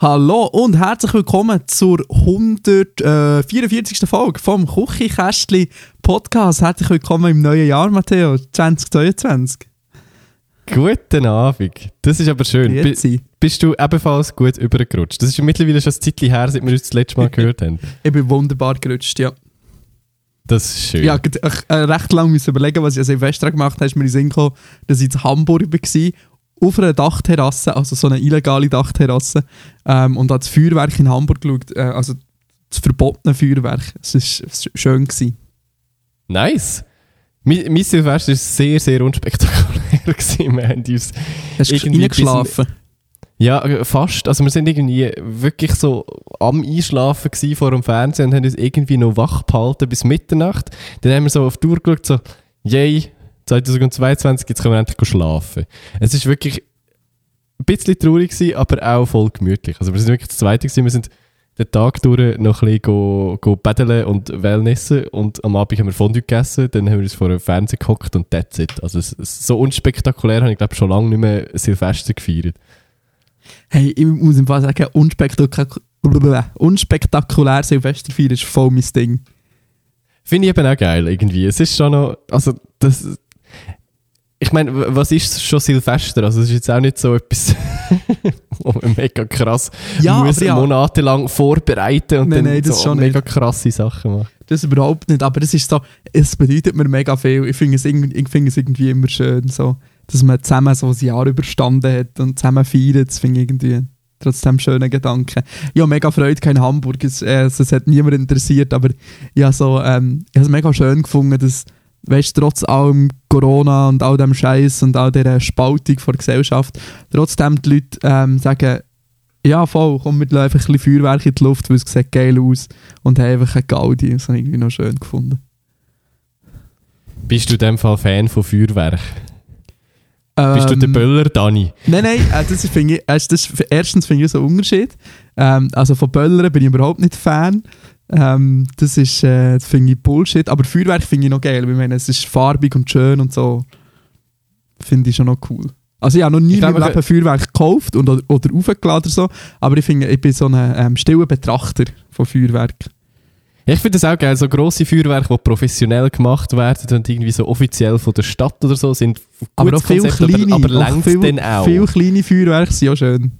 Hallo und herzlich willkommen zur 144. Folge vom Küchenkästli Podcast. Herzlich willkommen im neuen Jahr, Matteo, 2022. Guten Abend. Das ist aber schön. Grüezi. bist du ebenfalls gut übergerutscht? Das ist ja mittlerweile schon ein Zeitchen her, seit wir uns das letzte Mal gehört haben. Ich bin wunderbar gerutscht, ja. Das ist schön. Ja, ich äh, recht lange müssen überlegen, was ich an Silvester gemacht habe. Ist mir in den Sinn gekommen, dass ich in Hamburg war, auf einer Dachterrasse, also so eine illegale Dachterrasse, ähm, und habe das Feuerwerk in Hamburg geschaut, äh, also das verbotene Feuerwerk. Es war schön. Gewesen. Nice. Mein, mein Silvester war sehr, sehr unspektakulär. gewesen. Wir haben uns Hast Irgendwie reingeschlafen? Ja, fast. Also wir sind irgendwie wirklich so am Einschlafen gewesen vor dem Fernsehen und haben uns irgendwie noch wach behalten bis Mitternacht. Dann haben wir so auf die Uhr geschaut, so, yay, 2022, jetzt können wir endlich schlafen. Es ist wirklich ein bisschen traurig gewesen, aber auch voll gemütlich. Also wir sind wirklich das Zweite gewesen, wir sind den Tag durch noch ein bisschen go, go paddeln und Wellnessen und am Abend haben wir Fondue gegessen, dann haben wir uns vor dem Fernsehen gehockt und that's it. Also es, so unspektakulär habe ich glaube schon lange nicht mehr Silvester gefeiert. Hey, ich muss im Fall sagen, unspektakulär, unspektakulär Silvester feiern ist voll mein Ding. Finde ich eben auch geil irgendwie. Es ist schon noch, also das, ich meine, was ist schon Silvester? Also es ist jetzt auch nicht so etwas, wo man mega krass Ja, muss ja. monatelang vorbereiten und Nein, dann nein, das so schon mega krasse Sachen machen. Das überhaupt nicht, aber es ist so, es bedeutet mir mega viel. Ich finde es, ich finde es irgendwie immer schön, so, dass man zusammen so ein Jahr überstanden hat und zusammen feiert. Das finde ich irgendwie trotzdem einen schönen Gedanken. Ich habe mega Freude gehabt in Hamburg. Es, äh, es hat niemand interessiert, aber ich habe so, ähm, ich habe es mega schön gefunden, dass, weißt trotz allem Corona und all dem Scheiß und all dieser Spaltung von der Gesellschaft, trotzdem die Leute ähm, sagen, ja, voll, komm, wir lassen einfach ein bisschen Feuerwerk in die Luft, weil es sieht geil aus und haben einfach eine Gaudi. Das habe ich irgendwie noch schön gefunden. Bist du in dem Fall Fan von Feuerwerk? Bist du der Ähm, Böller, Dani? Nein, nein, äh, das finde ich, äh, das, erstens finde ich so einen Unterschied. Ähm, also von Böllern bin ich überhaupt nicht Fan. Ähm, das ist, äh, das finde ich Bullshit. Aber Feuerwerk finde ich noch geil. Ich meine, es ist farbig und schön und so. Finde ich schon noch cool. Also ich habe noch nie Ich in meinem Leben Feuerwerk gekauft und, oder aufgeladen oder so. Aber ich finde, ich bin so ein ähm, stiller Betrachter von Feuerwerk. Ja, ich finde das auch geil, so grosse Feuerwerke, die professionell gemacht werden und irgendwie so offiziell von der Stadt oder so sind. Aber auch viele Konzept, kleine, aber, aber auch viel, denn auch? Viele kleine Feuerwerke sind auch schön.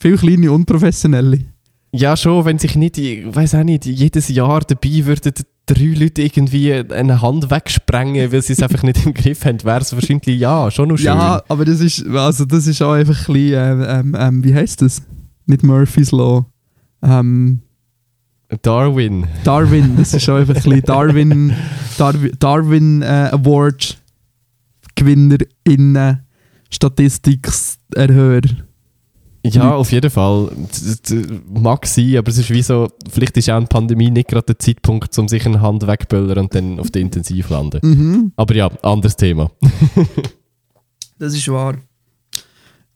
Viele kleine, unprofessionelle. Ja, schon, wenn sich nicht, ich weiß auch nicht, jedes Jahr dabei würden drei Leute irgendwie eine Hand wegsprengen, weil sie es einfach nicht im Griff haben, wäre es wahrscheinlich ja, schon noch schön. Ja, aber das ist, also das ist auch einfach ein bisschen, ähm, ähm, wie heißt das? Nicht Murphy's Law. Ähm, Darwin. Darwin, das ist auch einfach ein bisschen Darwin, Darwin, Darwin äh, Award GewinnerInnen Statistikerhöher. Ja, auf jeden Fall. Mag sein, aber es ist wie so, vielleicht ist auch eine Pandemie nicht gerade der Zeitpunkt, um sich eine Hand wegböllern und dann auf der Intensiv landen. Mhm, Aber ja, anderes Thema. das ist wahr.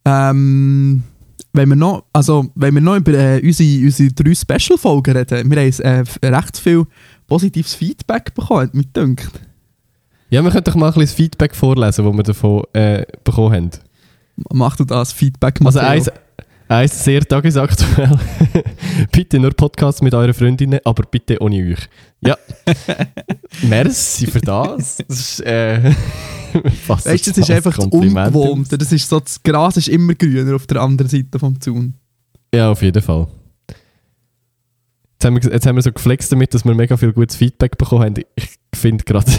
Ähm, wenn wir noch, also, wenn wir noch über äh, unsere, unsere drei Special-Folgen reden, wir haben äh, recht viel positives Feedback bekommen, hat mich gedacht. Ja, wir können doch mal ein bisschen das Feedback vorlesen, das wir davon äh, bekommen haben. Mach du das Feedback, Also Matteo? eins, eins sehr tagesaktuell. bitte nur Podcasts mit euren Freundinnen, aber bitte ohne euch. Ja. Merci für das. das ist, äh, fast Weißt du, das ist einfach das. Ungewohnte. Das ist so, das Gras ist immer grüner auf der anderen Seite vom Zaun. Ja, auf jeden Fall. Jetzt haben, wir, jetzt haben wir so geflext damit, dass wir mega viel gutes Feedback bekommen haben. Ich finde gerade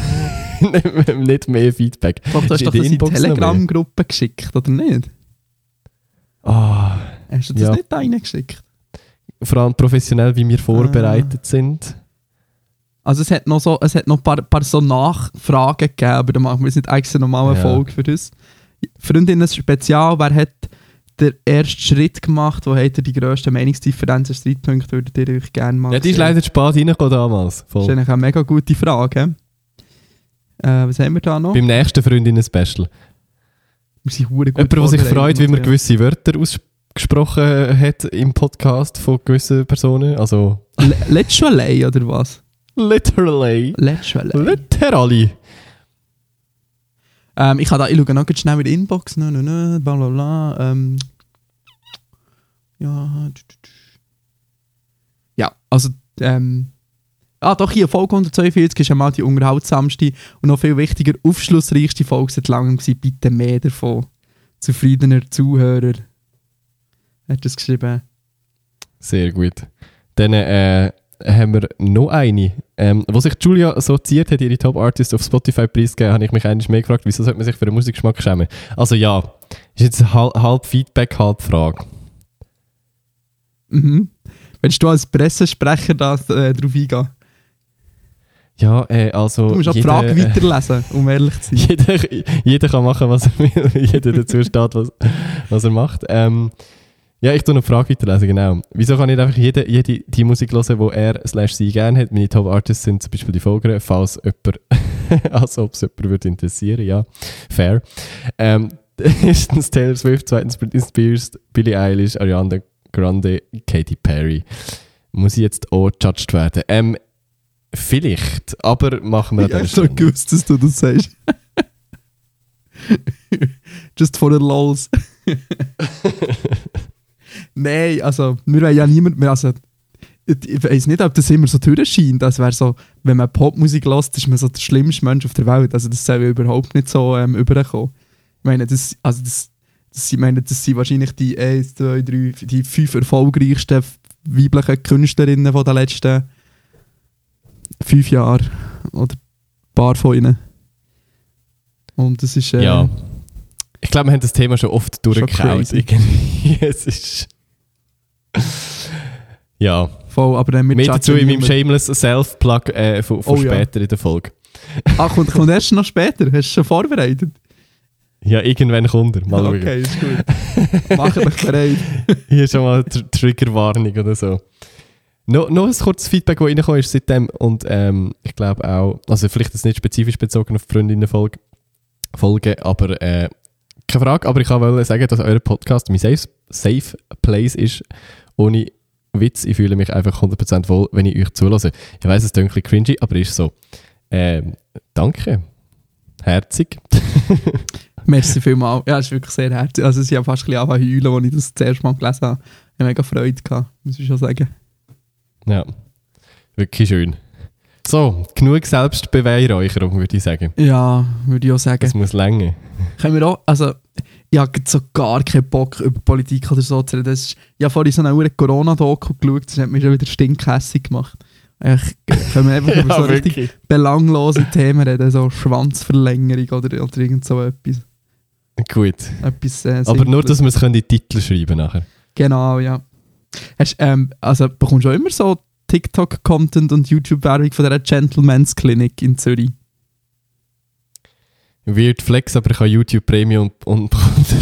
nicht mehr Feedback. Ich glaube, du hast doch in das die? Telegram-Gruppe geschickt, oder nicht? Ah, Hast du das Ja. nicht reingeschickt? vor allem professionell, wie wir vorbereitet sind. Also es hat noch so, es hat noch ein paar, paar so Nachfragen gegeben, aber da machen wir jetzt nicht extra nochmal eine Ja. Folge für das. Freundinnen Spezial, wer hat den ersten Schritt gemacht? Wo habt ihr die grössten Meinungsdifferenzen, Streitpunkte, würdet ihr euch gerne mal Ja, die ist leider spät reingekommen damals. Das ist Voll. eigentlich eine mega gute Frage. Äh, was haben wir da noch? Beim nächsten Freundinnen-Special. Wir sind gut Jemand, der sich freut, wie man gewisse Wörter ausgesprochen hat im Podcast von gewissen Personen. Also, allein, oder was? literally. Allein. Literally. Ähm, ich, da, ich schaue noch ganz schnell in die Inbox. Nö, nö, nö, bla bla bla. Ähm, ja. Ja, also. Ähm, ah, doch, hier, Folge 142 ist einmal die unterhaltsamste und noch viel wichtiger, aufschlussreichste Folge seit langem. Bitte mehr davon. Zufriedener Zuhörer. Hat das geschrieben. Sehr gut. Dann äh, haben wir noch eine. Ähm, wo sich Julia so ziert hat, ihre Top Artist auf Spotify preisgegeben, habe ich mich eigentlich mehr gefragt, wieso sollte man sich für den Musikgeschmack schämen? Also ja, ist jetzt halb, halb Feedback, halb Frage. Mhm. Willst du als Pressesprecher da, äh, drauf eingehen? Ja, äh, also... Du musst auch die Frage weiterlesen, um ehrlich zu sein. jeder, jeder kann machen, was er will. jeder dazu steht, was, was er macht. Ähm, ja, ich tue eine Frage weiterlesen, genau. Wieso kann ich nicht einfach jede, jede die Musik hören, die er slash sie gerne hat? Meine Top Artists sind zum Beispiel die Folger, falls jemand, als ob es jemand würde interessieren, ja. Fair. Ähm, erstens Taylor Swift, zweitens Britney Spears, Billie Eilish, Ariana Grande, Katy Perry. Muss ich jetzt auch judged werden? Ähm, vielleicht, aber machen wir Ich an habe dieser schon gewusst, dass du das sagst. Just for the lols. Nein, also, wir wollen ja niemand mehr, also, ich, weiß nicht, ob das immer so durchscheint, das wäre so, wenn man Popmusik lässt, ist man so der schlimmste Mensch auf der Welt, also das soll ja überhaupt nicht so ähm, überkommen. Ich meine, das, also das, das, ich meine, das sind wahrscheinlich die 1, 2, 3, die fünf erfolgreichsten weiblichen Künstlerinnen von den letzten fünf Jahren, oder ein paar von ihnen. Und das ist, äh, Ja. Ich glaube, wir haben das Thema schon oft durchgekaut. es ist. Ja. voll, aber dann mit Mehr dazu in meinem Shameless Self-Plug äh, von, von Oh ja. später in der Folge. Ah, kommt, kommt erst noch später. Hast du schon vorbereitet? Ja, irgendwann kommt er. Mal okay, ist gut. Mach dich bereit. Hier schon mal Tr Triggerwarnung oder so. No, noch ein kurzes Feedback, das reingekommen ist seitdem. Und ähm, ich glaube auch, also vielleicht ist nicht spezifisch bezogen auf die Freundinnen-Folge, Folge, aber äh, keine Frage. Aber ich kann wollen sagen, dass euer Podcast mein safe, safe Place ist. Ohne Witz, ich fühle mich einfach 100% wohl, wenn ich euch zulasse. Ich weiß, es ist ein bisschen cringy, aber ist so. Ähm, danke. Herzig. Merci vielmals. Ja, es ist wirklich sehr herzlich. Also, sie haben fast ein bisschen angefangen heulen, als ich das das erste Mal gelesen habe. Ich habe mega Freude gehabt, muss ich schon sagen. Ja, wirklich schön. So, genug Selbstbeweihräucherung, würde ich sagen. Ja, würde ich auch sagen. Das muss länger. Können wir auch, also, ich habe so gar keinen Bock über Politik oder so zu reden. Das ist, ich habe vorhin so eine Corona-Doku geschaut, das hat mich schon wieder stinkhässig gemacht. Eigentlich können wir einfach über so richtig belanglose Themen reden, so Schwanzverlängerung oder, oder irgend so etwas. Gut. etwas äh, Aber nur, dass wir es in die Titel schreiben nachher. Genau, ja. Hast, ähm, also bekommst du auch immer so TikTok-Content und YouTube-Werbung von dieser Gentleman's Clinic in Zürich? Weird Flex, aber ich habe YouTube Premium und, und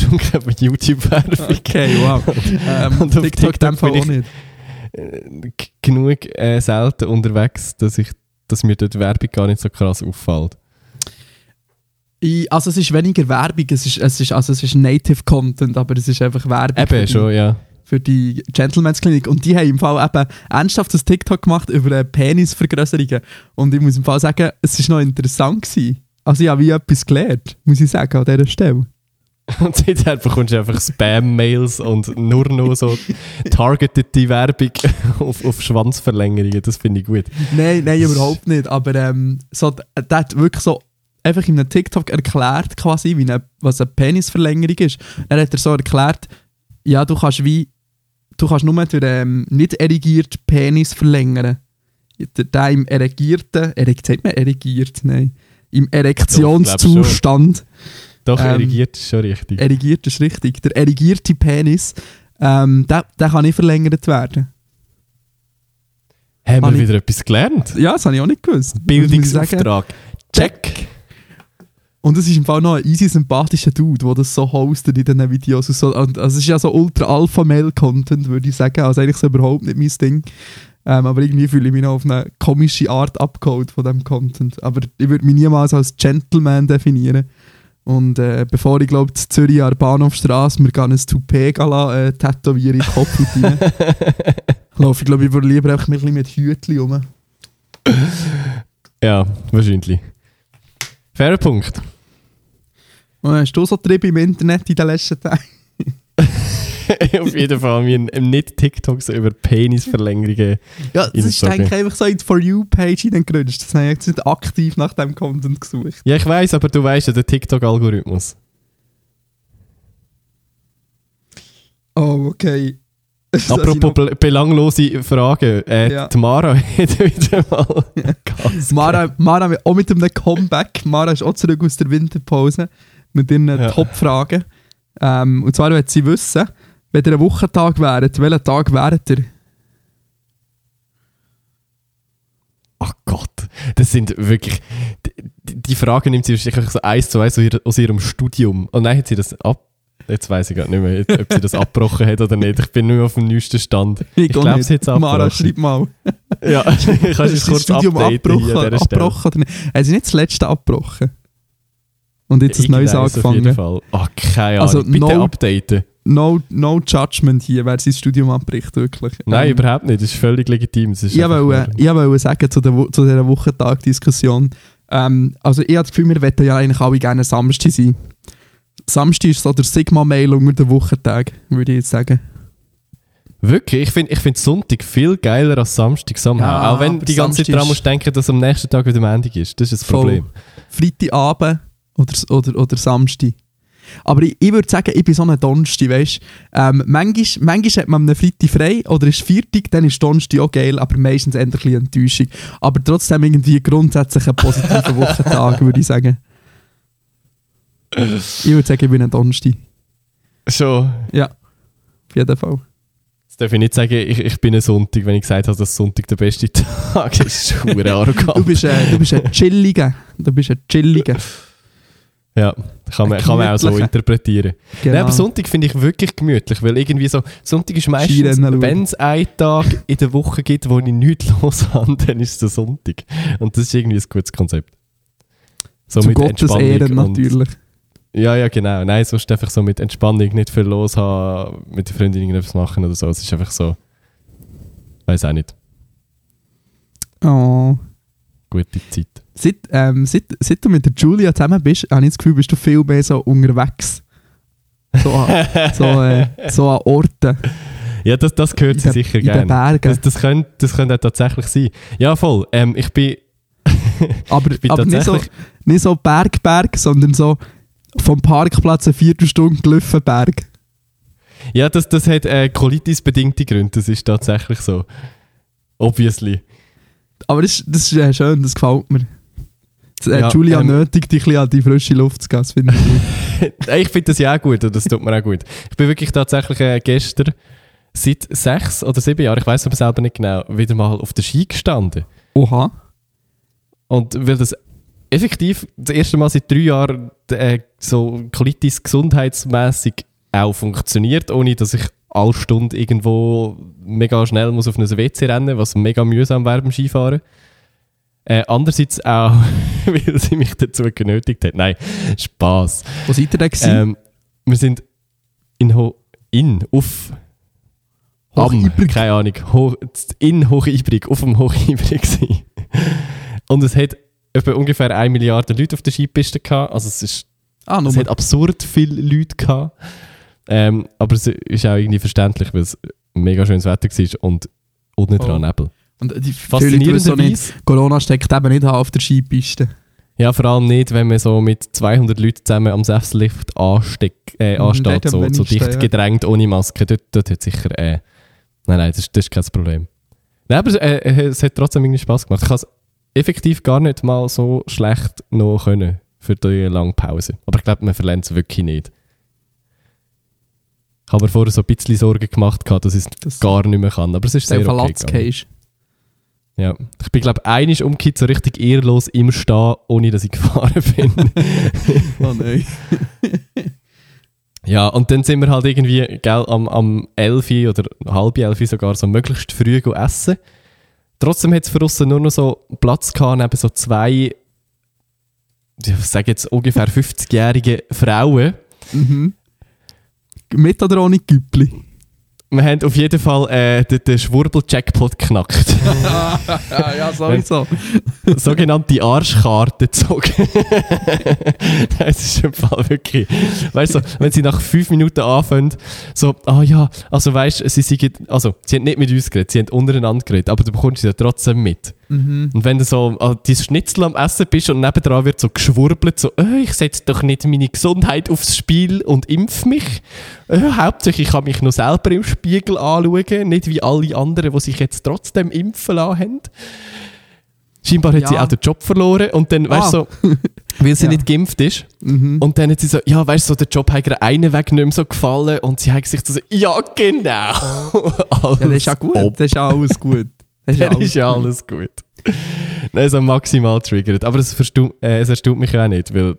darum ich YouTube-Werbung. Okay, wow. ähm, Und auf TikTok, TikTok bin auch ich- nicht. Äh, genug äh, selten unterwegs, dass, ich, dass mir dort Werbung gar nicht so krass auffällt. Ich, also es ist weniger Werbung, es ist, es ist, also es ist Native Content, aber es ist einfach Werbung für Eben, die, schon, ja. für die Gentleman's Clinic. Und die haben im Fall eben ernsthaft das TikTok gemacht über äh, Penisvergrößerungen. Und ich muss im Fall sagen, es war noch interessant. Gewesen. Also ich habe wie etwas gelernt, muss ich sagen, an dieser Stelle. Und seither bekommst du einfach Spam-Mails und nur noch so targetete Werbung auf, auf Schwanzverlängerungen. Das finde ich gut. Nein, nein, überhaupt nicht. Aber ähm, so, der hat wirklich so einfach in einem TikTok erklärt, quasi, wie eine, was eine Penisverlängerung ist. Er hat er so erklärt, ja, du kannst wie, du kannst nur durch ähm, nicht erigierten Penis verlängern. Der, der im erigierten, ereg, sagt man erigiert? Nein. Im Erektionszustand, Doch, Ähm, erigiert ist schon richtig. erigiert ist richtig, der erigierte Penis, ähm, der, der kann nicht verlängert werden. Haben habe wir ich- wieder etwas gelernt? Ja, das habe ich auch nicht gewusst. Bildungsauftrag. Check. Und es ist im Fall noch ein easy sympathischer Dude, der das so hostet in diesen Videos. Und so. Also es ist ja so ultra Alpha-Mail-Content, würde ich sagen. Also eigentlich so überhaupt nicht mein Ding. Ähm, aber irgendwie fühle ich mich noch auf eine komische Art abgeholt von diesem Content. Aber ich würde mich niemals als Gentleman definieren. Und äh, bevor ich glaube, in Zürich an der Bahnhofstrasse mir ein Toupet gala, äh, tätowiere den Kopf und rein, laufe ich glaube, ich würde lieber einfach ein bisschen mit Hütchen rum. Ja, wahrscheinlich. Fairer Punkt. Und hast du so Trip im Internet in den letzten Tagen? Auf jeden Fall, wir haben nicht TikToks über Penisverlängerungen. Ja, das ist eigentlich einfach so in die For You-Page hineingerutscht. Das habe ich jetzt nicht aktiv nach dem Content gesucht. Ja, ich weiß, aber du weißt ja den TikTok-Algorithmus. Oh, okay. Apropos noch- be belanglose Fragen. Äh, Ja. Die Mara hat wieder mal ganz Mara, Mara auch mit einem Comeback. Mara ist auch zurück aus der Winterpause mit ihren Ja. Top-Fragen. Ähm, und zwar will sie wissen, wenn ihr ein Wochentag wäret, welchen Tag wäret ihr? Ach Gott, das sind wirklich. Die, die Frage nimmt sie wahrscheinlich so eins zu eins aus ihr- aus ihrem Studium. Und dann hat sie das ab. Jetzt weiß ich gar nicht mehr, ob sie das abgebrochen hat oder nicht. Ich bin nur auf dem neuesten Stand. Ich auch glaube, sie hat es Mara, schreib mal. Ja, kannst du es kurz Studium updaten hier abgebrochen, Stelle? abgebrochen oder nicht? Haben sie nicht das letzte abgebrochen? Und jetzt ein neues Irgendeines Auf jeden angefangen? Fall. Ach, keine Ahnung. Also, Bitte no- updaten. No, no judgment hier, wer sein Studium abbricht, wirklich. Nein, Ähm, überhaupt nicht. Das ist völlig legitim. Ist Ich wollte, ich wollte sagen zu, der, zu dieser Wochentag-Diskussion. Ähm, also ich habe das Gefühl, wir wollen ja eigentlich alle gerne Samstag sein. Samstag ist so der Sigma-Mail unter den Wochentag, würde ich jetzt sagen. Wirklich? Ich finde ich find Sonntag viel geiler als Samstag somehow. Ja, Auch wenn aber die ganze Zeit Samstag daran ist- musst denken, dass am nächsten Tag wieder Montag ist. Das ist das Voll. Problem. Freitagabend oder, oder, oder Samstag. Aber ich, ich würde sagen, ich bin so ein Donnerstag, weißt du. Ähm, manchmal, manchmal hat man am Freitag frei oder ist Viertag, dann ist Donnerstag auch geil, aber meistens eher ein bisschen Enttäuschung. Aber trotzdem irgendwie grundsätzlich ein positiver Wochentag, würde ich sagen. Ich würde sagen, ich bin ein Donnerstag. Schon. Ja, auf jeden Fall. Jetzt darf ich nicht sagen, ich, ich bin ein Sonntag, wenn ich gesagt habe, dass Sonntag der beste Tag ist. Das ist verdammt Du arrogant. bist, äh, du bist ein Chilliger. Du bist ein Chilliger. Ja, kann man, kann man auch so interpretieren. Genau. Nein, aber Sonntag finde ich wirklich gemütlich, weil irgendwie so, Sonntag ist meistens, wenn es einen Tag in der Woche gibt, wo ich nichts los habe, dann ist es der Sonntag. Und das ist irgendwie ein gutes Konzept. So Zu mit Gottes Entspannung Ehren natürlich. Ja, ja, genau. Nein, sonst einfach so mit Entspannung, nicht viel los haben, mit der Freundin irgendetwas machen oder so. Es ist einfach so, weiß auch nicht, Oh. gute Zeit. Seit, ähm, seit, seit du mit der Julia zusammen bist, habe ich das Gefühl, bist du viel mehr so unterwegs. So an, so, äh, so an Orten. Ja, das, das gehört sie sicher in den gerne. Bergen. Das, das, könnte, das könnte tatsächlich sein. Ja, voll. Ähm, ich bin, aber ich bin aber nicht, so, nicht so Berg, Berg, sondern so vom Parkplatz eine Viertelstunde gelaufen Berg. Ja, das, das hat äh, Colitis-bedingte Gründe. Das ist tatsächlich so. Obviously. Aber das, das ist äh, schön, das gefällt mir. Äh, Ja, Julia ähm, nötigt dich ein bisschen an die frische Luft zu gehen, finde ich ich finde das ja auch gut und das tut mir auch gut. Ich bin wirklich tatsächlich äh, gestern seit sechs oder sieben Jahren, ich weiß aber selber nicht genau, wieder mal auf der Ski gestanden. Oha. Und weil das effektiv das erste Mal seit drei Jahren äh, so Colitis gesundheitsmäßig auch funktioniert, ohne dass ich alle Stunde irgendwo mega schnell muss auf ein WC rennen, was mega mühsam wäre beim Skifahren. Äh, andererseits auch, weil sie mich dazu genötigt hat. Nein, Spaß. Wo seid ihr denn? Ähm, wir sind in, Ho in auf am, keine Ahnung, Ho in Hochibrig, auf dem Hochibrig. Und es hat etwa ungefähr 1 Milliarde Leute auf der Skipiste gehabt. Also es, ist, ah, es hat absurd viele Leute gehabt. Ähm, aber es ist auch irgendwie verständlich, weil es mega schönes Wetter war und unten dran Oh. Nebel. Und die Faszinierenderweise, Corona steckt eben nicht auf der Skipiste. ja vor allem nicht, wenn man so mit 200 Leuten zusammen am Sesslift ansteck, äh, Mhm, ansteht, so, so dicht ja. gedrängt, ohne Maske. Dort, dort hat sicher... Äh, nein, nein, das, das ist kein Problem. Nein, aber äh, es hat trotzdem irgendwie Spass gemacht. Ich habe es effektiv gar nicht mal so schlecht noch können für die lange Pause. Aber ich glaube, man verlernt es wirklich nicht. Ich habe mir vorher so ein bisschen Sorgen gemacht, dass ich es Das gar nicht mehr kann. Aber es ist sehr sehr okay gegangen. Ja. Ich bin, glaube ich, einiges umgekehrt so richtig ehrlos im Stehen, ohne dass ich gefahren bin. Oh nein. ja, und dann sind wir halt irgendwie gell, am, am 11 Uhr oder halb 11 Uhr sogar so möglichst früh essen. Trotzdem hat es für uns nur noch so Platz gehabt, neben so zwei, ich sage jetzt ungefähr 50-jährige Frauen. Mhm. Mit oder ohne Güppli? Wir haben auf jeden Fall äh, den, den Schwurbel-Jackpot geknackt. ja, sowieso. sogenannte Arschkarte gezogen. das ist im Fall wirklich. Weißt du, wenn sie nach fünf Minuten anfangen, so, ah ja, also weißt du, sie, sind, also, sie haben nicht mit uns geredet, sie haben untereinander geredet, aber du bekommst sie ja trotzdem mit. Mhm. Und wenn du so an dein Schnitzel am Essen bist und nebendran wird so geschwurbelt, so, äh, ich setze doch nicht meine Gesundheit aufs Spiel und impf mich. Äh, hauptsächlich ich kann mich nur selber im Spiegel anschauen, nicht wie alle anderen, die sich jetzt trotzdem impfen lassen haben. Scheinbar hat Ja. sie auch den Job verloren und dann, weißt du, Ah. so, weil sie Ja. nicht geimpft ist. Mhm. Und dann hat sie so, ja, weißt du, so, der Job hat ihr einen Weg nicht mehr so gefallen und sie hat sich so, ja, genau. Ja, das ist ja gut. Ob. Das ist ja alles gut. Das Dann ist ja gut. alles gut. Nein, so maximal triggert. Aber es, äh, es erstaunt mich ja auch nicht, weil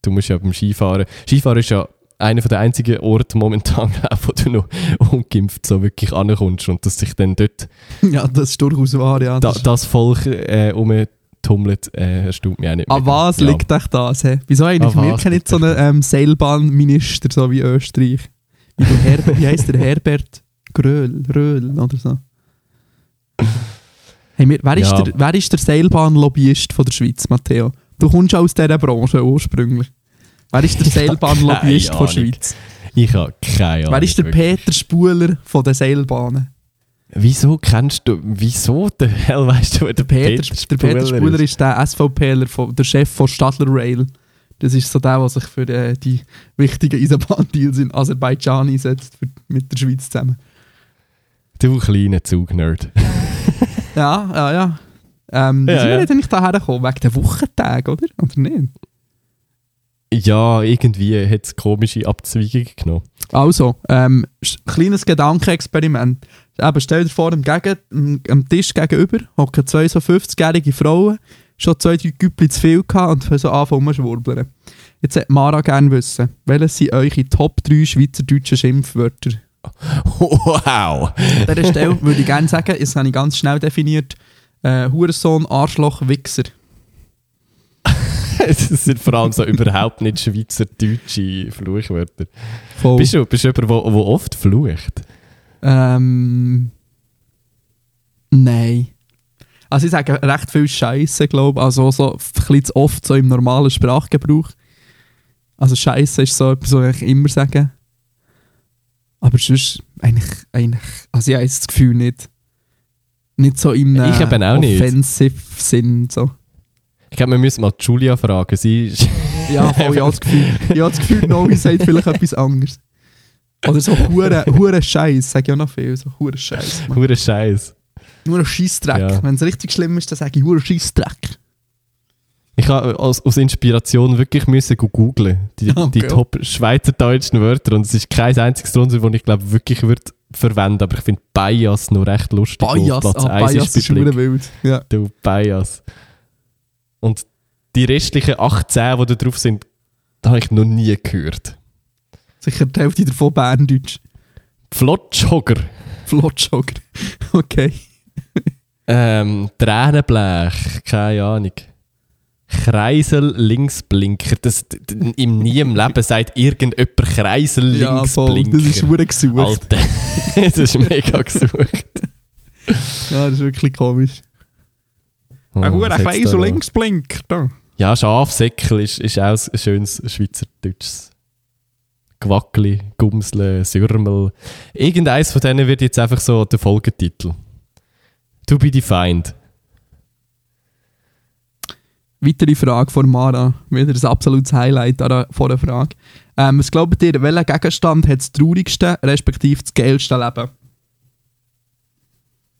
du musst ja beim Skifahren. Skifahren ist ja einer der einzigen Orte momentan, wo du noch ungeimpft so wirklich ankommst und dass sich dann dort Ja, das ist durchaus wahr, ja. da, Das ist- Volk äh, umtummelt, äh, erstaunt mich auch nicht. An mega. was Ja. liegt echt das? He? Wieso An eigentlich wir kennen nicht so einen ähm, Seilbahnminister, so wie Österreich? Wie, der Herbert, wie heisst der Herbert Gröl, Röhl oder so? Hey, wir, wer, ist Ja. der, wer ist der Seilbahnlobbyist von der Schweiz, Matteo? Du kommst aus dieser Branche ursprünglich. Wer ist der Seilbahnlobbyist der. Schweiz? Ich habe keine Ahnung. Wer ist der wirklich. Peter Spuler von den Seilbahnen? Wieso kennst du, wieso der Hell weißt du, wer der Peter, Peter, der Peter Spuler Spuler ist der SVPler, von- der Chef von Stadler Rail. Das ist so der, der sich für äh, die wichtigen Eisenbahndeals in Aserbaidschan einsetzt, für, mit der Schweiz zusammen. Du kleiner Zugnerd. Ja, ja, ja. Ähm, Ja, sind wir ja. nicht daher gekommen? Wegen der Wochentagen, oder? Oder nicht? Ja, irgendwie hat es komische Abzweigungen genommen. Also, ähm, kleines Gedankenexperiment. Eben, stell dir vor, am, Gegen am, Tisch gegenüber hocken zwei so 50-jährige Frauen, schon zwei, drei Güppli zu viel gehabt und fangen so anfangen zu schwurbeln. Jetzt hätte Mara gerne wissen, welches sind eure Top 3 schweizerdeutsche Schimpfwörter? Wow! An dieser Stelle würde ich gerne sagen, das habe ich ganz schnell definiert, äh, Hurensohn, Arschloch, Wichser. Es sind vor allem so überhaupt nicht schweizerdeutsche Fluchwörter. Voll. Bist du, bist du jemand, der oft flucht? Ähm. Nein. Also ich sage recht viel Scheiße, glaube ich. Also so ein bisschen zu oft so im normalen Sprachgebrauch. Also Scheiße ist so etwas, was ich immer sage. Aber sonst eigentlich, eigentlich also ich habe das Gefühl nicht. Nicht so im Ich eben auch nicht. offensive Sinn. So. Ich glaube, wir müssen mal Julia fragen. Sie ist Ja, voll, ich habe das Gefühl, ich habe das Gefühl, Novi sagt vielleicht etwas anderes. Oder so hure, hure Scheiß, sage ich auch noch viel. So hure Scheiß. Hure Scheiß. Nur ein Scheissdreck. Ja. Wenn es richtig schlimm ist, dann sage ich nur Scheissdreck. Ich habe aus, aus Inspiration wirklich müssen go googlen die, Ja, die okay. top schweizerdeutschen Wörter und es ist kein einziges drunter, das ich glaube wirklich würde verwenden, aber ich finde Bias noch recht lustig. Bias, ah, 1 Bias ist hure wild. Ja. Du Bias. Und die restlichen 18, die da drauf sind, da habe ich noch nie gehört. Sicher die Hälfte davon Berndeutsch. Flotschogger, Flotschogger. Okay. ähm, Tränenblech, keine Ahnung. Kreisel Linksblinker. Das, Im nie im Leben sagt irgendjemand Kreisel Ja. Linksblinker. Das ist hure gesucht. Alter, das ist mega gesucht. Ja, das ist wirklich komisch. Oh, Ein was hat's Kreis da und noch? links blinkt. Ja, Schafsäckel ist, ist auch ein schönes Schweizerdeutsches. Gwackli, Gumsle, Sürmel. Irgendeins von denen wird jetzt einfach so der Folgetitel. To be defined. Weitere Frage von Mara. Wieder ein absolutes Highlight an der- vor der Frage. Ähm, was glaubt ihr, welcher Gegenstand hat das traurigste, respektive das geilste Leben?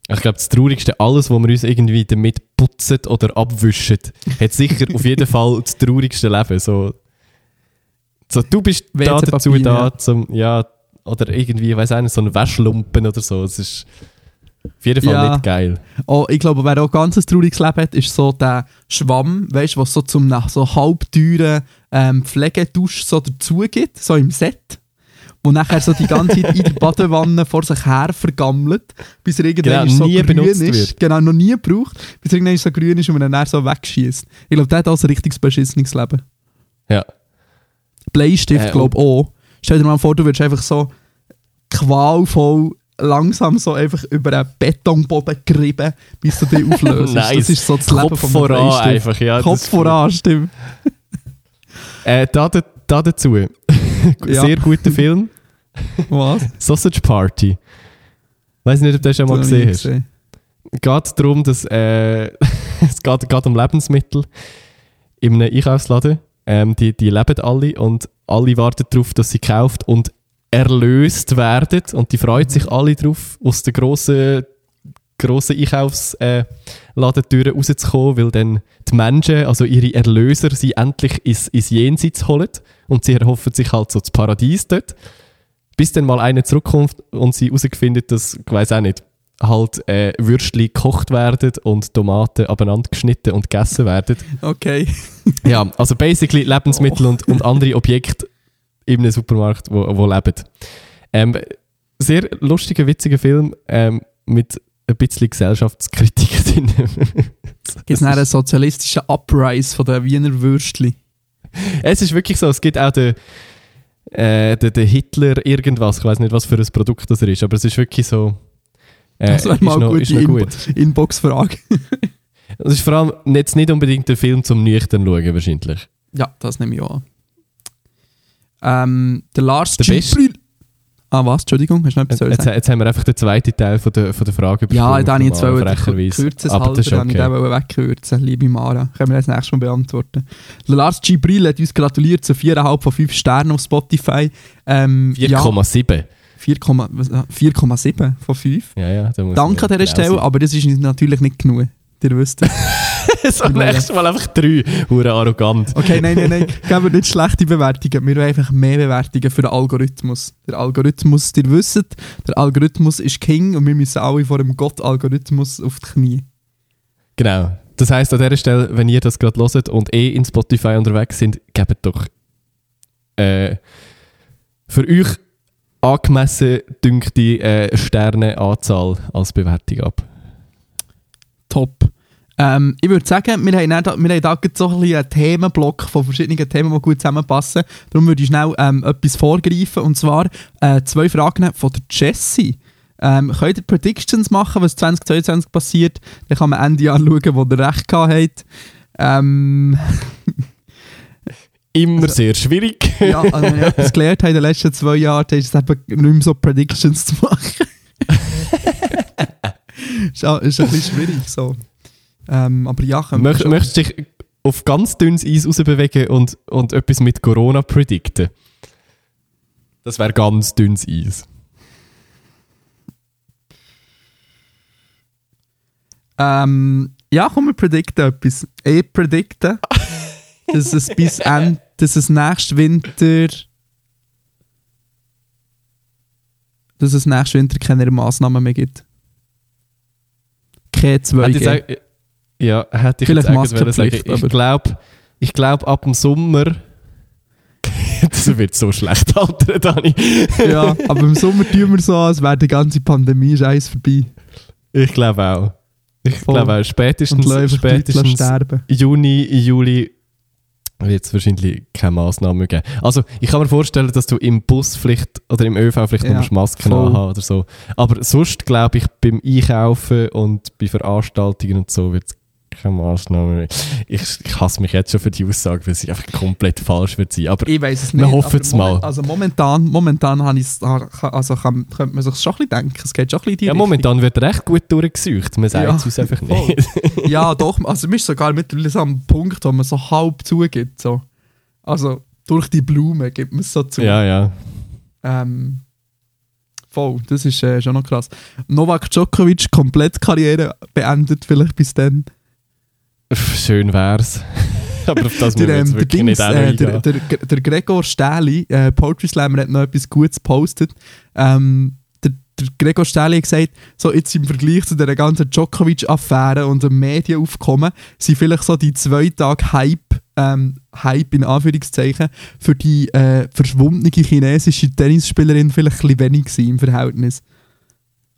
Ich glaube, das Traurigste, alles, was wir uns irgendwie damit putzen oder abwischen, hat sicher auf jeden Fall das traurigste Leben. So, so du bist da WC-Papier, dazu da, ja. zum, ja, oder irgendwie, ich weiß nicht, so ein Wäschlumpen oder so. Es ist, Auf jeden Fall Ja. nicht geil. Oh, ich glaube, wer auch ganz ein trauriges Leben hat, ist so der Schwamm, weißt du, was so zum nach so halbteuren ähm, Pflegedusch so dazu gibt, so im Set. Wo nachher so die ganze Zeit in der Badewanne vor sich her vergammelt, bis er irgendwann Genau, so nie grün benutzt ist. wird. Genau, noch nie gebraucht, bis er irgendwann so grün ist und man dann so wegschießt. Ich glaube, der hat auch ein richtiges beschissenes Leben. Ja. Bleistift, Äh, glaube ich, auch. Stell dir mal vor, du würdest einfach so qualvoll langsam so einfach über einen Betonboden gerieben, bis du dich auflöst. Nice. Das ist so das Leben Kopf von voran Bleistift. einfach, ja. Kopf voran, stimmt. Äh, da, da, da dazu. Ja. Sehr guter Film. Was? Sausage Party. Weiß nicht, ob du das schon mal Das gesehen hast. Es geht darum, dass äh, es geht, geht um Lebensmittel in einem Einkaufsladen. Ähm, die, die leben alle und alle warten darauf, dass sie gekauft und erlöst werden. Und die freuen sich alle darauf, aus der grossen, grossen Einkaufsladentüre rauszukommen, weil dann die Menschen, also ihre Erlöser, sie endlich ins, ins Jenseits holen. Und sie erhoffen sich halt so das Paradies dort. Bis dann mal einer zurückkommt und sie herausfindet, dass, ich weiss auch nicht, halt äh, Würstchen gekocht werden und Tomaten abeinander geschnitten und gegessen werden. Okay. Ja, also basically Lebensmittel und, und andere Objekte in einem Supermarkt, wo, wo leben. Ähm, sehr lustiger, witziger Film ähm, mit ein bisschen Gesellschaftskritik drin. Gibt es einen sozialistischen Uprise von den Wiener Würstchen? es ist wirklich so, es gibt auch den, äh, den, den Hitler irgendwas, ich weiß nicht, was für ein Produkt das er ist, aber es ist wirklich so... Äh, Das wäre ist mal eine gute gut. Inbox-Frage. Es ist vor allem jetzt nicht unbedingt der Film zum nüchtern schauen, wahrscheinlich. ja, das nehme ich auch an. Ähm, der Lars Der Gibril. Ah, was? Entschuldigung, hast du noch etwas Jetzt, jetzt haben wir einfach den zweiten Teil von der, von der Frage Ja, da habe ich jetzt wollen, kürzes Aber halber, das ist ich okay. den wollen wegkürzen, liebe Mara. Können wir das nächstes Mal beantworten. Lars Gibril hat uns gratuliert zu 4,5 von 5 Sternen auf Spotify. Ähm, ja, 4,7. 4,7 was- ah, 4,7 von 5. Ja, ja, Danke an dieser Stelle, aber das ist natürlich nicht genug. Ihr wisst es. so, nächstes Mal einfach drei. Hure arrogant. Okay, nein, nein, nein. Geben wir nicht schlechte Bewertungen. Wir wollen einfach mehr Bewertungen für den Algorithmus. Der Algorithmus, ihr wisst, der Algorithmus ist King und wir müssen alle vor dem Gott-Algorithmus auf die Knie. Genau. Das heisst an dieser Stelle, wenn ihr das gerade hört und eh in Spotify unterwegs sind, gebt doch äh, für euch angemessen dünkte äh, Sterneanzahl als Bewertung ab. Top. Ähm, ich würde sagen, wir haben, da, wir haben da so ein einen Themenblock von verschiedenen Themen, die gut zusammenpassen. Darum würde ich schnell ähm, etwas vorgreifen. Und zwar äh, zwei Fragen von der Jessie. Ähm, könnt ihr Predictions machen, was 2022 passiert? Dann kann man Ende Jahr schauen, wo ihr recht gehabt habt. Ähm, Immer sehr schwierig. ja, also wenn ich etwas gelernt habe in den letzten zwei Jahren, dann ist es eben nicht mehr so Predictions zu machen. ist, auch- ist ein bisschen schwierig so. Ähm, aber ja, Möcht, schon- möchtest du dich auf ganz dünnes Eis rausbewegen und, und etwas mit Corona predikten? Das wäre ganz dünnes Eis. Ähm, ja, komm, wir predikten etwas. Ich predikte, dass es bis Ende, dass es nächsten Winter dass es nächsten Winter keine Massnahmen mehr gibt. Keine Hätte ich 2G. Ja, hätte ich Vielleicht jetzt sagen. Ich glaube, ich glaub, ab dem Sommer. das wird so schlecht altern, Dani. ja, aber im Sommer tun wir so, als wäre die ganze Pandemie scheiß vorbei. Ich glaube auch. Ich glaube auch. Spätestens, spätestens sterben. Juni, Juli wird es wahrscheinlich keine Massnahmen geben. Also, ich kann mir vorstellen, dass du im Bus vielleicht oder im ÖV vielleicht Ja, musst Masken voll. anhaben oder so. Aber sonst glaube ich, beim Einkaufen und bei Veranstaltungen und so wird es mehr. Ich, ich hasse mich jetzt schon für die Aussage, weil sie einfach komplett falsch wird sein. Aber Ich weiß es Wir nicht. hoffen aber es mal. Also momentan, momentan habe also kann, könnte man sich schon ein bisschen denken. Es geht schon ein bisschen die ja, Richtung. momentan wird recht gut durchgesucht. Man sagt Ja, es uns einfach nicht. ja, doch. Also, wir sind sogar mittlerweile so am Punkt, wo man so halb zugibt. So. Also, durch die Blume gibt man es so zu. ja, ja. Ähm, voll, das ist äh, schon noch krass. Novak Djokovic, komplett Karriere beendet, vielleicht bis dann. Schön wär's. Aber auf das Der, ähm, der, wirklich Dings, nicht äh, der, der, der Gregor Stähli, äh, Poetry Slammer, hat noch etwas Gutes gepostet. Ähm, der der Gregor Stähli hat gesagt, so jetzt im Vergleich zu der ganzen Djokovic-Affäre und dem Medienaufkommen sind vielleicht so die zwei Tage Hype, ähm, Hype in Anführungszeichen, für die äh, verschwundene chinesische Tennisspielerin vielleicht ein bisschen wenig im Verhältnis.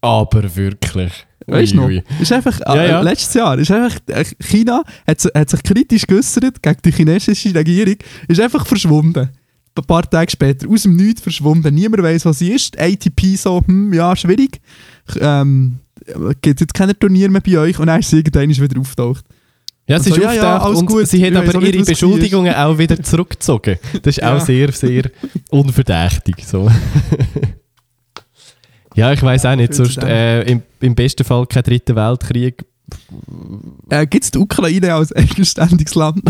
Aber wirklich. Weißt du noch? Ist einfach, Ja, äh, ja. letztes Jahr, ist einfach, äh, China hat, hat sich kritisch geäußert gegen die chinesische Regierung, ist einfach verschwunden. Ein paar Tage später, aus dem Nichts verschwunden. Niemand weiß, was sie ist. ATP so, hm, ja, schwierig. Ähm, gibt jetzt keine Turnier mehr bei euch und dann ist sie irgendwann wieder auftaucht. Ja, sie Also, ist ja, ja, und gut. sie hat Ich aber ihre Beschuldigungen auch wieder zurückgezogen. Das ist Ja. auch sehr, sehr unverdächtig. So. ja, ich weiß auch nicht. Sonst, äh, im, Im besten Fall kein dritter Weltkrieg. Äh, gibt es die Ukraine als eigenständiges Land?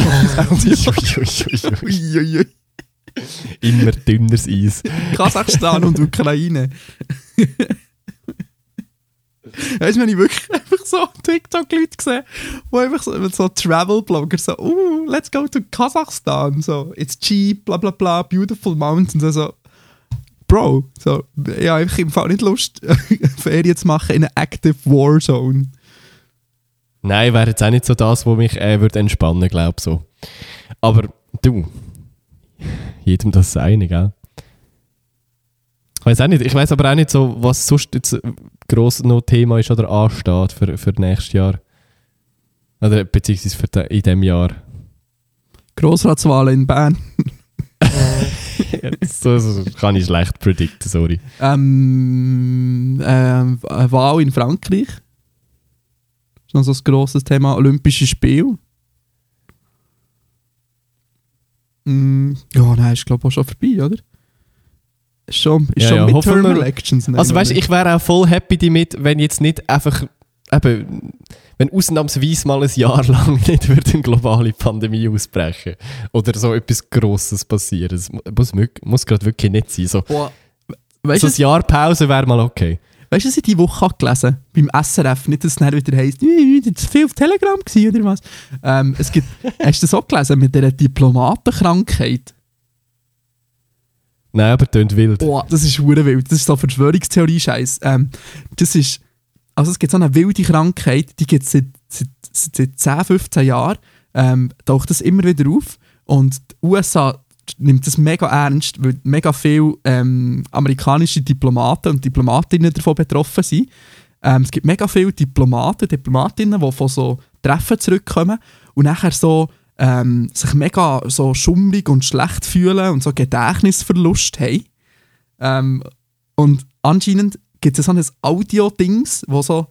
Uiuiui. Immer dünneres Eis. Kasachstan und Ukraine. Weißt du, wenn ich wirklich einfach so TikTok-Leute gesehen wo einfach so, so Travel-Blogger so, uh, let's go to Kasachstan, so, it's cheap, bla bla bla, beautiful mountains, also, Bro, so, ich habe einfach im Fall nicht Lust, Ferien zu machen in einer active war zone. Nein, wäre jetzt auch nicht so das, was mich äh, würde entspannen glaube ich so. Aber du, jedem das seine, gell? Ich weiß auch nicht, ich weiß aber auch nicht so, was sonst jetzt äh, gross noch Thema ist oder ansteht für, für nächstes Jahr. Oder beziehungsweise für de, in diesem Jahr. Grossratswahlen in Bern. so kann ich schlecht predikten, sorry. Ähm, ähm, Wahl in Frankreich. ist noch so ein grosses Thema. Olympische Spiele. Mm, ja, nein, ist glaube ich auch schon vorbei, oder? Ist schon, ist Ja, schon ja, Midterm Elections. nein, Also weißt du, ich wäre auch voll happy damit, wenn jetzt nicht einfach, eben, wenn ausnahmsweise mal ein Jahr lang nicht würde eine globale Pandemie ausbrechen oder so etwas Grosses passieren. Mu- muss, muss gerade wirklich nicht sein. So, Boah, weißt so ein Jahr Pause wäre mal okay. weißt du, was ich diese Woche habe gelesen Beim SRF. Nicht, dass es dann wieder heisst, «Ui, das war viel auf Telegram gewesen, oder was? Ähm, es gibt, hast du das auch gelesen mit dieser Diplomatenkrankheit? Nein, aber tönt wild. Boah, das ist wild. Das ist so Verschwörungstheorie-Scheiß. Ähm, das ist, also es gibt so eine wilde Krankheit, die gibt es seit, seit, seit 10, 15 Jahren. Ähm, taucht das immer wieder auf. Und die USA nimmt das mega ernst, weil mega viele ähm, amerikanische Diplomaten und Diplomatinnen davon betroffen sind. Ähm, es gibt mega viele Diplomaten, Diplomatinnen, die von so Treffen zurückkommen und nachher so ähm, sich mega so schummrig und schlecht fühlen und so Gedächtnisverlust haben. Ähm, und anscheinend gibt es so ein Audio-Dings, wo so,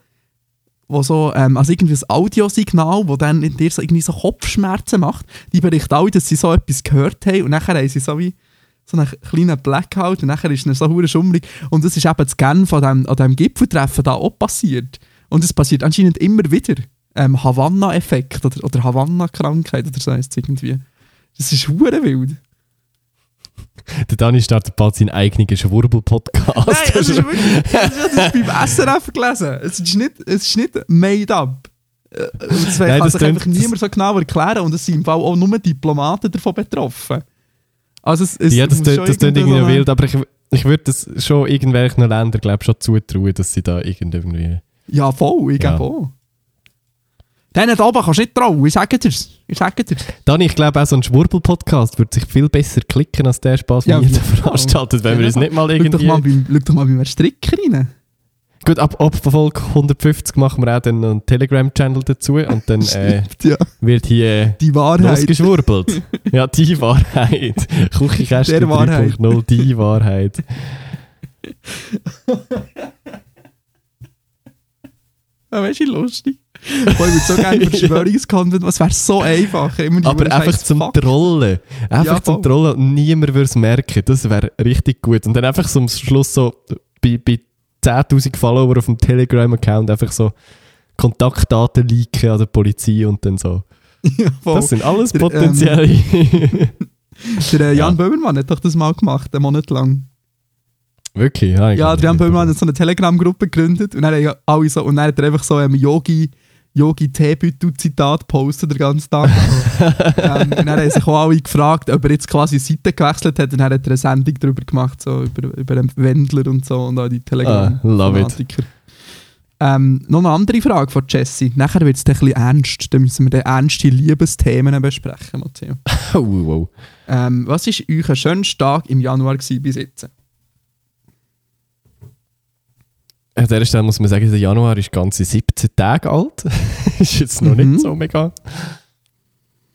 wo so ähm, also irgendwie ein Audiosignal, wo dann in dir so irgendwie so Kopfschmerzen macht. Die berichten alle, dass sie so etwas gehört haben und nachher haben sie so wie so einen kleinen Blackout und nachher ist es so hure schummrig. Und das ist eben das Genf an diesem, an diesem Gipfeltreffen da auch passiert. Und es passiert anscheinend immer wieder. Ähm, Havanna-Effekt oder, oder Havanna-Krankheit oder so heisst es irgendwie. Das ist hure wild. Der Dani startet bald seinen eigenen Schwurbel-Podcast. Nein, das ist wirklich, das ist, das beim SRF gelesen. Es ist nicht, es ist nicht made up. Äh, und Das Nein, kann das sich einfach niemand so genau erklären und es sind im Fall auch nur Diplomaten davon betroffen. Also es, es ja, das, das klingt irgendwie so- wild, aber ich, ich würde das schon irgendwelchen Ländern, glaube schon zutrauen, dass sie da irgendwie... Ja, voll, ich Ja. glaube auch. Denen oben kannst du nicht trauen, ich sage dir's. Ich sage dir's. Dani, ich glaube auch so ein Schwurbel-Podcast würde sich viel besser klicken als der Spaß, Ja, den ja. da veranstaltet, wenn wir uns nicht mal Schau doch irgendwie... mal beim, schau doch mal beim Stricker rein. Gut, ab, ab Folge 150 machen wir auch dann einen Telegram-Channel dazu und dann äh, Ja, wird hier die Wahrheit. losgeschwurbelt. ja, die Wahrheit. Küchenkästchen Der Wahrheit. 3.0, die Wahrheit. Ja, du, wie lustig. Ich würde so gerne Verschwörungskontent, es wäre so einfach. Immer die Aber einfach zum Fuck. Trollen. Einfach Ja, zum. Trollen und niemand würde es merken. Das wäre richtig gut. Und dann einfach so am Schluss so bei, bei 10.000 Follower auf dem Telegram-Account einfach so Kontaktdaten leaken an der Polizei und dann so. Ja. Das sind alles ähm, potenzielle. Der äh, Jan Ja. Böhmermann hat doch das mal gemacht, einen Monat lang. Wirklich? Ja, Ja, der Jan. Böhmermann hat so eine Telegram-Gruppe gegründet und dann, alle so, und dann hat er einfach so ähm, Yogi, Yogi Teebüttel-Zitat posten den ganzen Tag. ähm, und dann haben sich auch alle gefragt, ob er jetzt quasi Seite gewechselt hat. Und dann hat er eine Sendung darüber gemacht, so über, über den Wendler und so und auch die Ah, love it. telegram ähm, Noch eine andere Frage von Jesse. Nachher wird es ein bisschen ernst. Dann müssen wir dann ernste Liebesthemen besprechen, Matteo. Oh, wow. Ähm, was war euer schönster Tag im Januar bis jetzt? An dieser Stelle muss man sagen, der Januar ist ganze 17 Tage alt. ist jetzt noch Mhm. nicht so mega.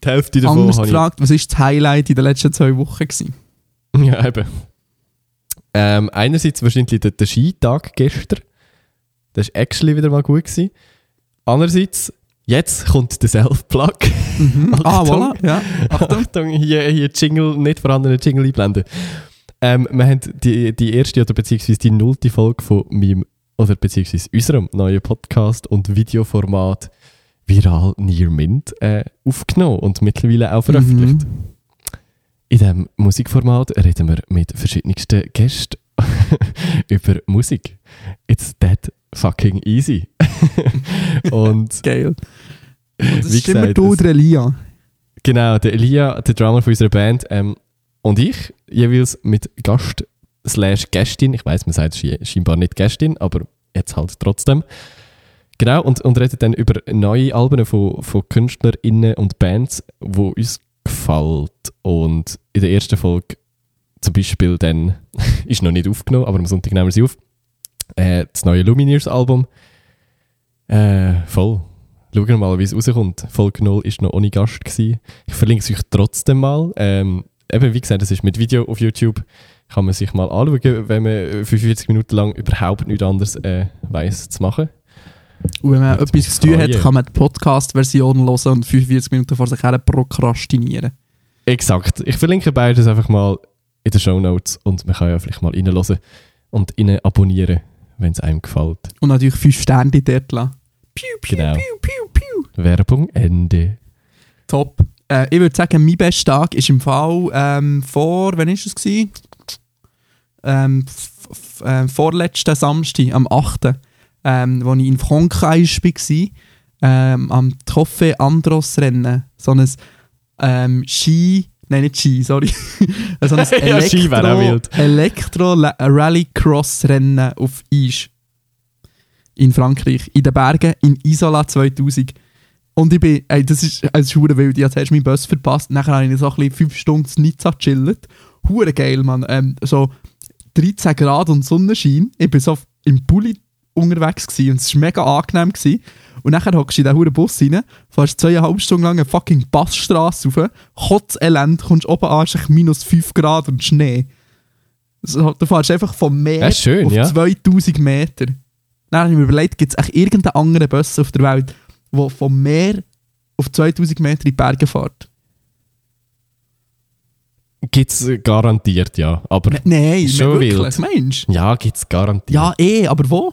Die Hälfte davon Anders habe ich gefragt, was war das Highlight in den letzten zwei Wochen? Gewesen? Ja, eben. Ähm, einerseits wahrscheinlich der, der Skitag gestern. Das war actually wieder mal gut. Gewesen. Andererseits, jetzt kommt der Self-Plug. Mhm. Ah, voilà, ja. Achtung. Achtung, hier, hier Jingle, nicht vorhandene Jingle einblenden. Ähm, wir haben die, die erste oder beziehungsweise die nullte Folge von meinem, oder beziehungsweise unserem neuen Podcast und Videoformat Viral Near Mint äh, aufgenommen und mittlerweile auch veröffentlicht. Mhm. In diesem Musikformat reden wir mit verschiedensten Gästen über Musik. It's that fucking easy. und Geil. Und das Wie immer du, der Elia. genau, der Elia, der Drummer von unserer Band, ähm, und ich jeweils mit Gast slash Gästin. Ich weiß, man sagt scheinbar nicht Gästin, aber jetzt halt trotzdem. Genau, und, und reden dann über neue Alben von, von KünstlerInnen und Bands, wo uns gefällt. Und in der ersten Folge zum Beispiel dann, ist noch nicht aufgenommen, aber am Sonntag nehmen wir sie auf, äh, das neue Lumineers-Album. Äh, voll. Schauen wir mal, wie es rauskommt. Folge 0 war noch ohne Gast. Gewesen. Ich verlinke es euch trotzdem mal. Ähm, eben, wie gesagt, es ist mit Video auf YouTube. Kann man sich mal anschauen, wenn man 45 Minuten lang überhaupt nichts anderes äh, weiss zu machen. Und wenn man Jetzt etwas zu tun hat, kann man die Podcast-Version hören und 45 Minuten vor sich her prokrastinieren. Exakt. Ich verlinke beides einfach mal in den Show Notes und man kann ja vielleicht mal reinhören und rein abonnieren, wenn es einem gefällt. Und natürlich 5 Sterne dort lassen. Piu, piu, Genau. piu, piu, piu. Werbung Ende. Top. Äh, ich würde sagen, mein bester Tag ist im Fall ähm, vor, wann war es? Gewesen? Ähm, äh, vorletzten Samstag, am 8., ähm, wo ich in Frankreich war, ähm, am Trophy Andros Rennen. So ein ähm, Ski, nein nicht Ski, sorry. so ein wild. Elektro Rallycross Rennen auf Eis. In Frankreich, in den Bergen, in Isola 2000. Und ich bin, ey, das ist, es ist hure wild, ich habe zuerst meinen Bus verpasst, nachher habe ich so ein bisschen 5 Stunden in Nizza gechillt. Hure geil, Mann. Ähm, so 13 Grad und Sonnenschein. Ich bin so im Pulli unterwegs gewesen und es war mega angenehm. Gewesen. Und nachher hockst du in diesen huren Bus rein, fährst zweieinhalb Stunden lang eine fucking Passstrasse rauf, Kotzelend, kommst oben an, ist minus 5 Grad und Schnee. So, du fährst einfach vom Meer schön, auf ja. 2000 Meter. Dann habe ich mir überlegt, gibt es echt irgendeinen anderen Bus auf der Welt, der vom Meer auf 2000 Meter in die Berge fährt? Gibt es garantiert, ja. Aber Ne- Nein, Schon wirklich, wild. Mensch. ja, gibt es garantiert. Ja, eh, aber wo?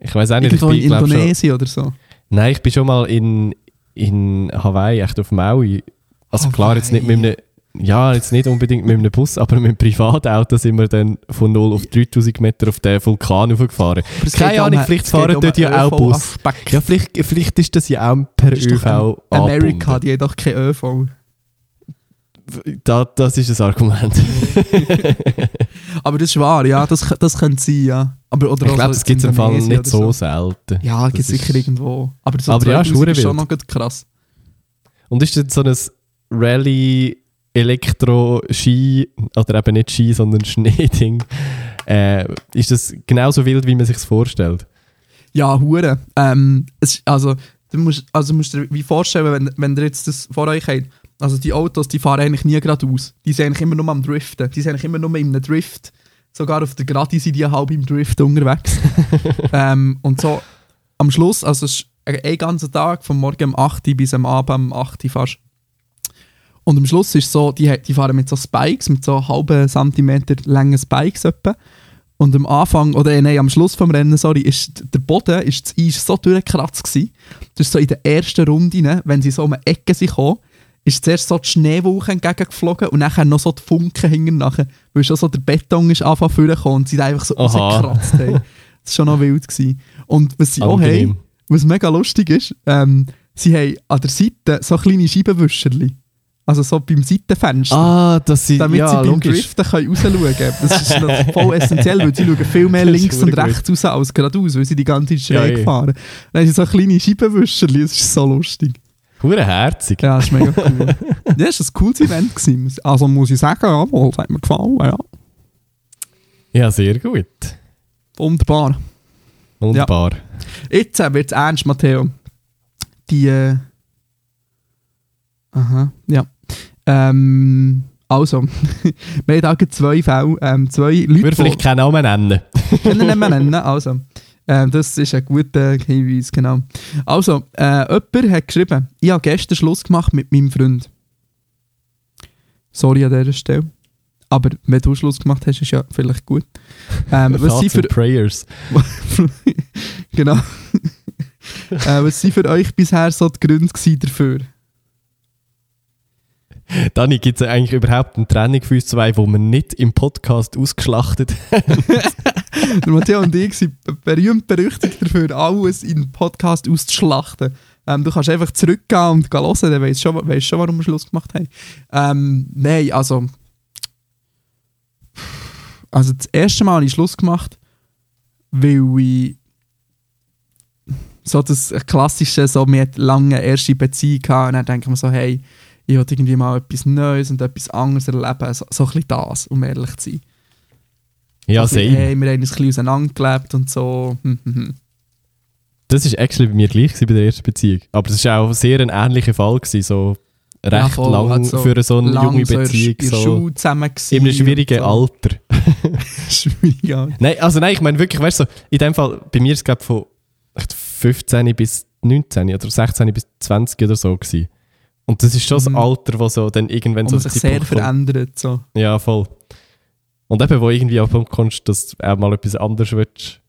Ich weiß auch nicht, ich Irgendwo in bin, schon, Indonesien oder so. Nein, ich bin schon mal in, in Hawaii, echt auf Maui. Also klar, jetzt nicht mit einem, ja, jetzt nicht unbedingt mit einem Bus, aber mit einem Privatauto sind wir dann von 0 auf 3000 Meter auf den Vulkan hochgefahren. Keine um Ahnung, einen- vielleicht fahren um dort ja auch Bus. ÖV-Aspekt. Ja, vielleicht, vielleicht ist das ja auch per ÖV Amerika, die hat doch kein ÖV. Da, das ist ein Argument. Aber das ist wahr, ja, das, das könnte sein, ja. Aber, oder ich glaube, so das gibt es im Fall nicht oder so selten. Ja, gibt es Das sicher irgendwo. Aber so Aber ja, ist 2000 ist schon noch krass. Und ist das so ein Rallye Elektro Ski oder eben nicht Ski, sondern Schneeding? Äh, ist das genauso wild, wie man sich vorstellt? Ja, hure. Ähm, es, also, du musst, also musst dir wie vorstellen, wenn, wenn ihr jetzt das vor euch habt, also die Autos, die fahren eigentlich nie geradeaus. Die sind eigentlich immer nur am Driften. Die sind eigentlich immer nur in einem Drift. Sogar auf der Gerade sind die halb im Drift unterwegs. ähm, und so am Schluss, also es ist ein, ganzer Tag, von morgen um 8 Uhr bis am Abend um 8 Uhr fast. Und am Schluss ist so, die, die fahren mit so Spikes, mit so halben Zentimeter langen Spikes etwa. Und am Anfang, oder äh, nein, am Schluss vom Rennen, sorry, ist der Boden, ist das Eis so durchgekratzt gewesen. Das ist so in der ersten Runde, wenn sie so um eine Ecke sind gekommen, ist zuerst so die Schneewolke entgegengeflogen und nachher noch so die Funken hinten nachher, weil schon so der Beton ist angefangen vorgekommen und sie da einfach so Aha. rausgekratzt haben. Das war schon noch wild. Gewesen. Und was sie auch haben, was mega lustig ist, ähm, sie haben an der Seite so kleine Scheibenwischerli. Also so beim Seitenfenster. Ah, dass sie, damit ja, sie beim logisch. Driften können rausschauen können. Das ist voll essentiell, weil sie schauen viel mehr links und verdammt gut. rechts raus als geradeaus, weil sie die ganze Zeit schräg ja. fahren. Dann haben sie so kleine Scheibenwischerli, das ist so lustig. Hure herzig. Ja, das ist mega cool. ja, das war ein cooles Event. Gewesen. Also muss ich sagen, jawohl, das hat mir gefallen. Ja. Ja, sehr gut. Wunderbar. Wunderbar. Jetzt äh, wird es ernst, Matteo. Die. Äh, aha, ja. Ähm, also, wir haben zwei Fälle, ähm, zwei Ich Leute, würde vielleicht keinen Namen nennen. können mehr nennen. Also, ähm, das ist ein guter Hinweis, genau. Also, äh, jemand hat geschrieben, ich habe gestern Schluss gemacht mit meinem Freund. Sorry an dieser Stelle. Aber wenn du Schluss gemacht hast, ist ja vielleicht gut. Ähm, was sind für Prayers. genau. äh, was sind für euch bisher so die Gründe dafür? Dani, gibt es eigentlich überhaupt eine Trennung für uns zwei, wo wir nicht im Podcast ausgeschlachtet Der Matteo und ich sind berühmt berüchtigt dafür, alles in den Podcast auszuschlachten. Ähm, du kannst einfach zurückgehen und gehen hören, dann weißt du schon, weißt schon, warum wir Schluss gemacht haben. Ähm, nein, also. Also, das erste Mal habe ich Schluss gemacht, weil ich. So das klassische, so, wir hatten lange erste Beziehung gehabt und dann denke ich mir so, hey, ich will irgendwie mal etwas Neues und etwas anderes erleben. So, so ein bisschen das, um ehrlich zu sein. Ja, So bisschen, same. Hey, wir haben uns ein bisschen auseinandergelebt und so. Hm, hm, hm. Das war actually bei mir gleich bei der ersten Beziehung. Aber es war auch sehr ein ähnlicher Fall. Gewesen, so recht Ja, voll, lang also für so eine junge so Beziehung. in So zusammen in einem schwierigen so. Alter. Schwierig. Nein, also nein, ich meine wirklich, weißt du, so, in dem Fall, bei mir ist es glaube von echt 15 bis 19 oder 16 bis 20 oder so gewesen. Und das ist schon Mhm. das Alter, wo so dann irgendwann Wo so sich sehr verändert. So. Ja, voll. Und eben, wo irgendwie auf Punkt kommst, dass du auch mal etwas anderes willst,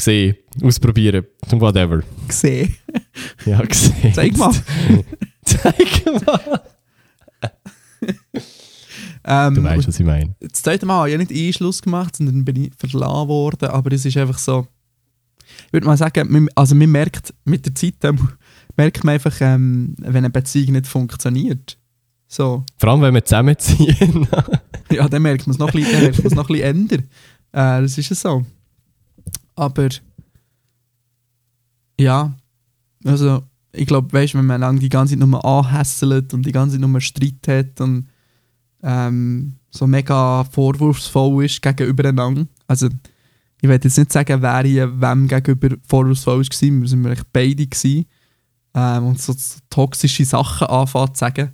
sehen, ausprobieren, whatever. Gesehen. Ja, gesehen. Zeig mal. Zeig mal. Ähm, Du weißt, was ich meine. das zweite Mal habe ich ja nicht Einschluss gemacht, sondern bin ich verlassen worden. Aber es ist einfach so. Ich würde mal sagen, also man merkt mit der Zeit, ähm, merkt man einfach, ähm, wenn eine Beziehung nicht funktioniert. So. Vor allem, wenn wir zusammenziehen. Ja, dann merkt man es noch ein bisschen, dann merkt man es noch ein bisschen änder. Äh, das ist ja so. Aber ja, also ich glaube, weißt, wenn man lang die ganze Zeit nur anhässelt und die ganze Zeit nur Streit hat und ähm, so mega vorwurfsvoll ist gegenübereinander. Also ich will jetzt nicht sagen, wer hier wem gegenüber vorwurfsvoll war, wir sind eigentlich beide gewesen. Ähm, und so, toxische Sachen anfangen zu sagen.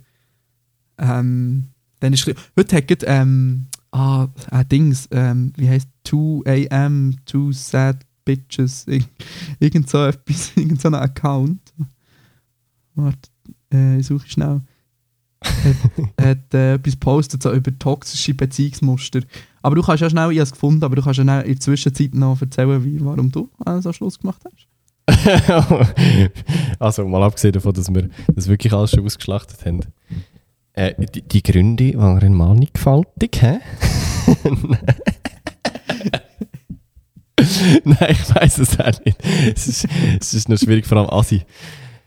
Ähm, dann ist heute hat ähm, ah, äh, Dings, ähm, wie heißt 2 am, 2 sad bitches, Ir- irgend so etwas, irgend so ein Account. Warte, äh, ich suche schnell. hat, äh, etwas gepostet so über toxische Beziehungsmuster. Aber du kannst ja schnell, ich habe es gefunden, aber du kannst ja in der Zwischenzeit noch erzählen, wie, warum du äh, so Schluss gemacht hast. also, mal abgesehen davon, dass wir das wirklich alles schon ausgeschlachtet haben. Äh, die, die Gründe waren mannigfaltig, hä? Nein, ich weiß es auch nicht. Es ist, es ist noch schwierig, vor allem Asi.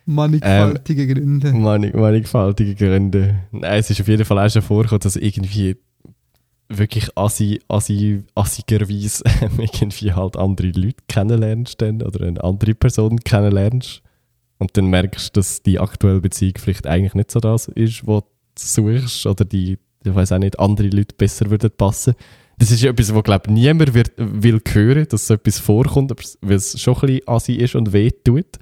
Mannigfaltige Gründe. Mannig, mannigfaltige Gründe. Nein, es ist auf jeden Fall auch schon vorgekommen, dass irgendwie wirklich assi, assi, assigerweise irgendwie halt andere Leute kennenlernst dann, oder eine andere Person kennenlernst und dann merkst, dass die aktuelle Beziehung vielleicht eigentlich nicht so das ist, was du suchst oder die, ich weiß auch nicht, andere Leute besser würden passen. Das ist etwas, wo glaube niemand wird, will hören, dass so etwas vorkommt, weil es schon ein bisschen assi ist und weh tut.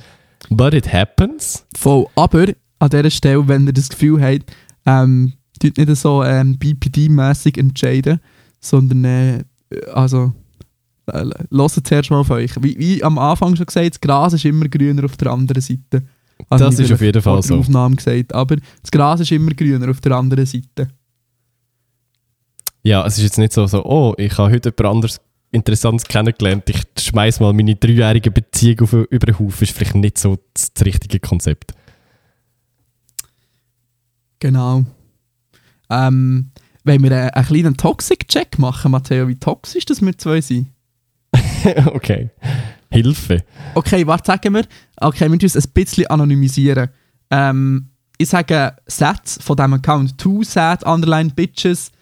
But it happens. Voll. Aber an dieser Stelle, wenn ihr das Gefühl habt, ähm, tut nicht so ähm, BPD-mäßig entscheiden, sondern äh, also äh, hört zuerst mal auf euch. Wie, wie am Anfang schon gesagt, das Gras ist immer grüner auf der anderen Seite. Also Das ist auf jeden Fall so. Aufnahme gesagt, aber das Gras ist immer grüner auf der anderen Seite. Ja, es ist jetzt nicht so, so oh, ich habe heute jemand anderes Interessantes kennengelernt, ich schmeiß mal meine dreijährige Beziehung auf, über den Haufen, ist vielleicht nicht so das, das richtige Konzept. Genau. Ähm, wenn wir einen, einen kleinen Toxic-Check machen, Matteo, wie toxisch das wir zwei sind? okay. Hilfe. Okay, warte, sagen wir. Okay, wir müssen uns ein bisschen anonymisieren. Ähm, ich sage Sätze von diesem Account. Two sad, underline bitches,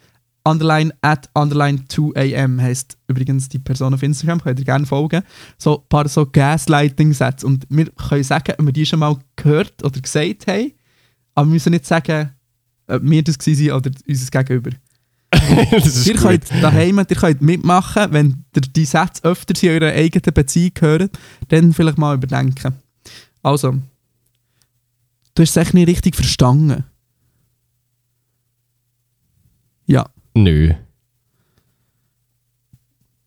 underline at, underline 2am heisst übrigens die Person auf Instagram, könnt ihr gerne folgen. So ein paar so Gaslighting-Sätze. Und wir können sagen, ob wir die schon mal gehört oder gesagt haben, aber wir müssen nicht sagen, ob wir das waren oder unser Gegenüber. Ihr gut. könnt daheim, ihr könnt mitmachen, wenn ihr die Sätze öfter in eurer eigenen Beziehung hören, dann vielleicht mal überdenken. Also, du hast es echt nicht richtig verstanden. Ja, Nö.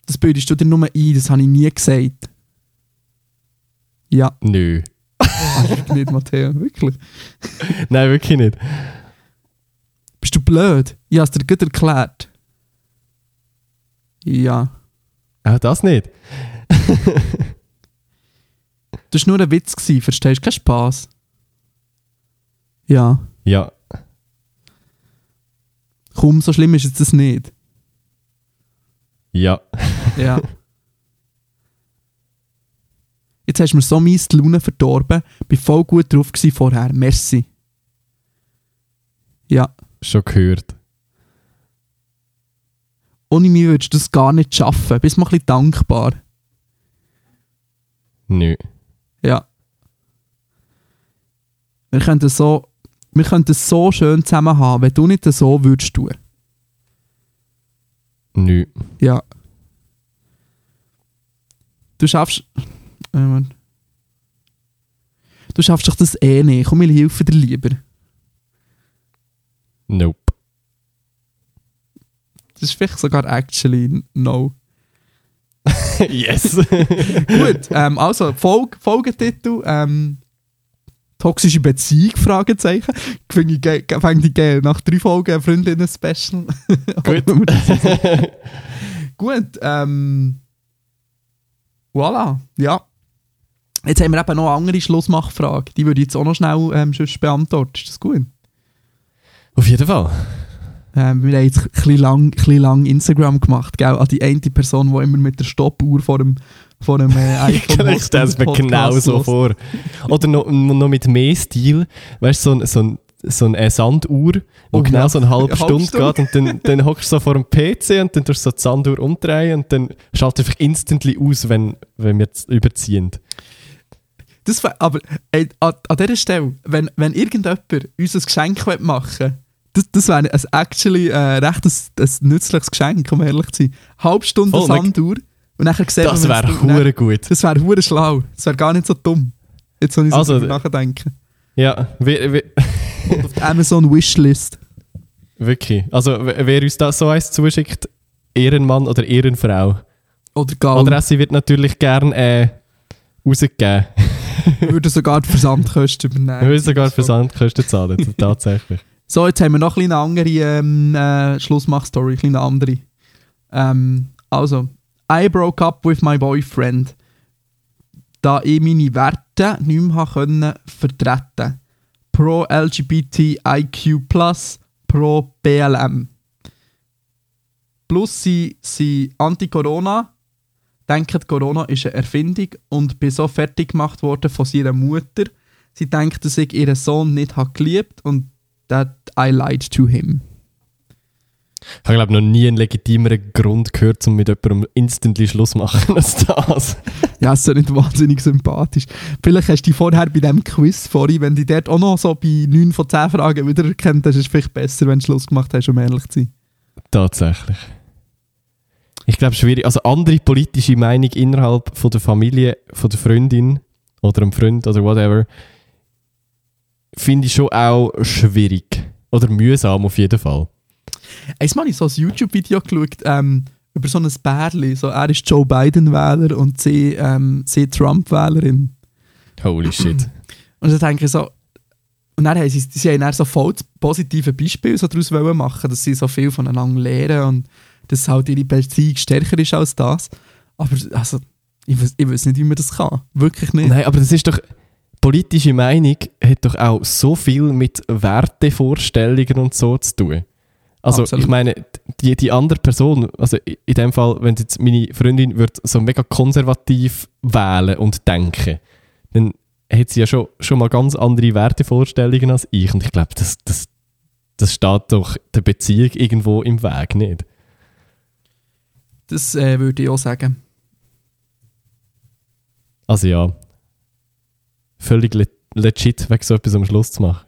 das bildest du dir nur ein, das habe ich nie gesagt. Ja, Nö. also nicht, Matteo, wirklich. Nein, wirklich nicht. Bist du blöd? Ich habe es dir gut erklärt. Ja. Auch das nicht. Das war nur ein Witz, gewesen, verstehst du? Kein Spass. Ja. Ja. Komm, so schlimm ist es das nicht. Ja. Ja. Jetzt hast du mir so mies die Laune verdorben. Bin voll gut drauf vorher. Merci. Ja. Schon gehört. Ohne mich würdest du das gar nicht schaffen. Bist mal ein bisschen dankbar. Nö. Ja. Wir könnten so, wir könnten so schön zusammen haben, wenn du nicht so würdest tun. Nö. Ja. Du schaffst. Äh. Du schaffst doch das eh nicht. Komm, ich helfe dir lieber. Nope. Das ist vielleicht sogar actually no. yes. Gut, ähm, also Folge, Folgetitel. Ähm, toxische Beziehung? Fragezeichen. Finde ich, ge- ge- geil. Nach drei Folgen Freundinnen-Special. Gut. Gut, ähm. Voilà, ja. Jetzt haben wir eben noch eine andere Schlussmachfrage. Die würde ich jetzt auch noch schnell ähm, beantworten. Ist das gut? Auf jeden Fall. Ähm, wir haben jetzt ein bisschen lang, lang Instagram gemacht, gell? An die eine Person, die immer mit der Stoppuhr vor dem, vor dem äh, iPhone Ich stelle es mir genau so vor. Oder noch, noch mit mehr Stil. Weißt du, so, ein- so, ein- so eine Sanduhr, die Oh genau so eine halbe Eine halbe Stunde geht und dann, dann hockst du so vor dem PC und dann tust du so die Sanduhr umdrehen und dann schaltet einfach instantly aus, wenn, wenn wir jetzt überziehen. Das wär, aber ey, an, an dieser Stelle, wenn, wenn irgendjemand uns ein Geschenk machen will, das, das wäre ein actually äh, recht ein, ein nützliches Geschenk, um ehrlich zu sein. Halbe Stunde man- Sanduhr und nachher sehen Das wir, wäre dann- hure gut. Das wäre hure schlau. Das wäre gar nicht so dumm. Jetzt soll ich so Also, nachdenken. Ja, wie, wie, Und auf die Amazon Wishlist. wirklich. Also, wer wer uns das so eins zuschickt, Ehrenmann oder Ehrenfrau. Oder Gal. Adresse wird natürlich gern äh, rausgegeben. würde sogar die Versandkosten übernehmen. Wir müssen sogar Versandkosten zahlen, tatsächlich. So, jetzt haben wir noch ein eine andere ähm, äh, Schlussmach-Story, eine andere. Ähm, also, I broke up with my boyfriend, da ich meine Werte nicht mehr können vertreten Pro LGBTIQ+, pro BLM. Plus sie sind anti-Corona, denken, Corona ist eine Erfindung und bin so fertig gemacht worden von ihrer Mutter. Sie denkt, dass ich ihren Sohn nicht habe geliebt und that I lied to him. Ich habe, glaube noch nie einen legitimeren Grund gehört, um mit jemandem instantly Schluss zu machen als das. Ja, es ist ja nicht wahnsinnig sympathisch. Vielleicht hast du dich vorher bei diesem Quiz vorhin, wenn du dort auch noch so bei 9 von 10 Fragen wiedererkannt hast, ist es vielleicht besser, wenn du Schluss gemacht hast, um ehrlich zu sein. Tatsächlich. Ich glaube, schwierig. Also andere politische Meinung innerhalb von der Familie, von der Freundin oder einem Freund oder whatever, finde ich schon auch schwierig. Oder mühsam auf jeden Fall. Einmal habe ich so ein YouTube-Video geschaut ähm, über so ein Bärli. So, er ist Joe Biden-Wähler und sie, ähm, sie Trump-Wählerin. Holy shit. Und dann denke ich so, und dann haben sie, sie haben dann so voll das positive Beispiel so daraus machen, dass sie so viel voneinander lernen und dass halt ihre Beziehung stärker ist als das. Aber also, ich weiß, ich weiß nicht, wie man das kann. Wirklich nicht. Nein, aber das ist doch. Politische Meinung hat doch auch so viel mit Wertevorstellungen und so zu tun. Also Absolut. ich meine, die, die andere Person, also in dem Fall, wenn jetzt meine Freundin wird so mega konservativ wählen und denken, dann hat sie ja schon, schon mal ganz andere Wertevorstellungen als ich. Und ich glaube, das, das, das steht doch der Beziehung irgendwo im Weg, nicht? Das äh, würde ich auch sagen. Also ja, völlig le legit, wegen so etwas am Schluss zu machen.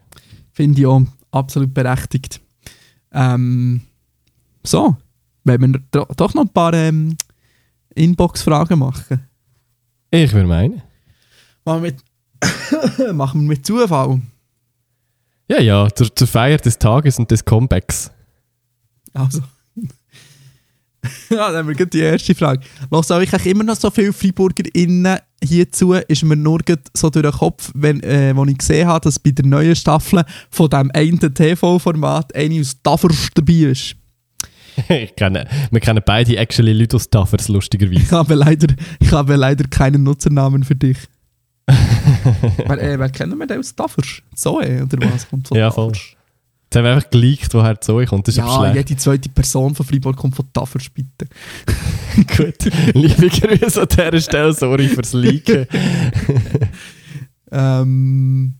Finde ich auch absolut berechtigt. Ähm, so, wenn wir do- doch noch ein paar ähm, Inbox-Fragen machen. Ich würde meinen. Machen wir mit, machen wir mit Zufall. Ja, ja, zur, zur Feier des Tages und des Comebacks. Also. ja, dann haben wir die erste Frage. Lass euch eigentlich immer noch so viele FreiburgerInnen hierzu, ist mir nur so durch den Kopf, wenn, äh, wo ich gesehen habe, dass bei der neuen Staffel von diesem einen TV-Format eine aus Tafers dabei ist. ich kenne, wir kennen beide actually Leute aus Taffers, lustigerweise. Ich habe leider, ich habe leider keinen Nutzernamen für dich. wer, äh, wer kennen wir den aus Tafers? Zoe oder was? Kommt von Ja, voll. Jetzt haben wir einfach geleakt, woher Zoe kommt. Das ist Ja, schlecht. jede zweite Person von Freiburg kommt von Tafers, bitte. Gut. Liebe Grüße an dieser Stelle, sorry fürs Leaken. Ähm,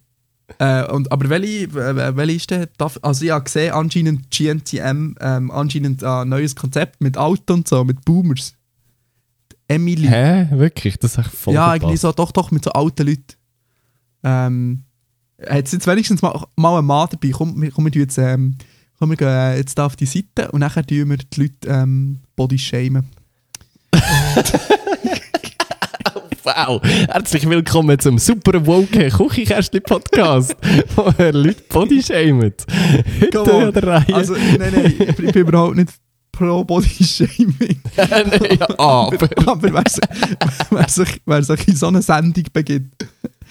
äh, und, aber welche, äh, welche ist denn? Taf- Also ich habe gesehen, anscheinend GNTM, ähm, anscheinend ein neues Konzept mit Auto und so, mit Boomers. Emily. Hä? Wirklich? Das ist echt voll ja, verpasst. irgendwie so, doch, doch, mit so alten Leuten. Ähm, hat jetzt wenigstens mal, mal ein Mann dabei? Komm, wir, komm, wir, jetzt, ähm, komm, wir gehen jetzt da auf die Seite und nachher tun wir die Leute ähm, body shamen. Wow! Herzlich willkommen zum super woke Küchenkästchen-Podcast, wo ihr Leute bodyshamen. Heute an der Reihe. Also, nein, nein, ich bin überhaupt nicht pro body shaming. Nein, ja, aber... Aber wer sich, wer, sich, wer sich in so eine Sendung begibt,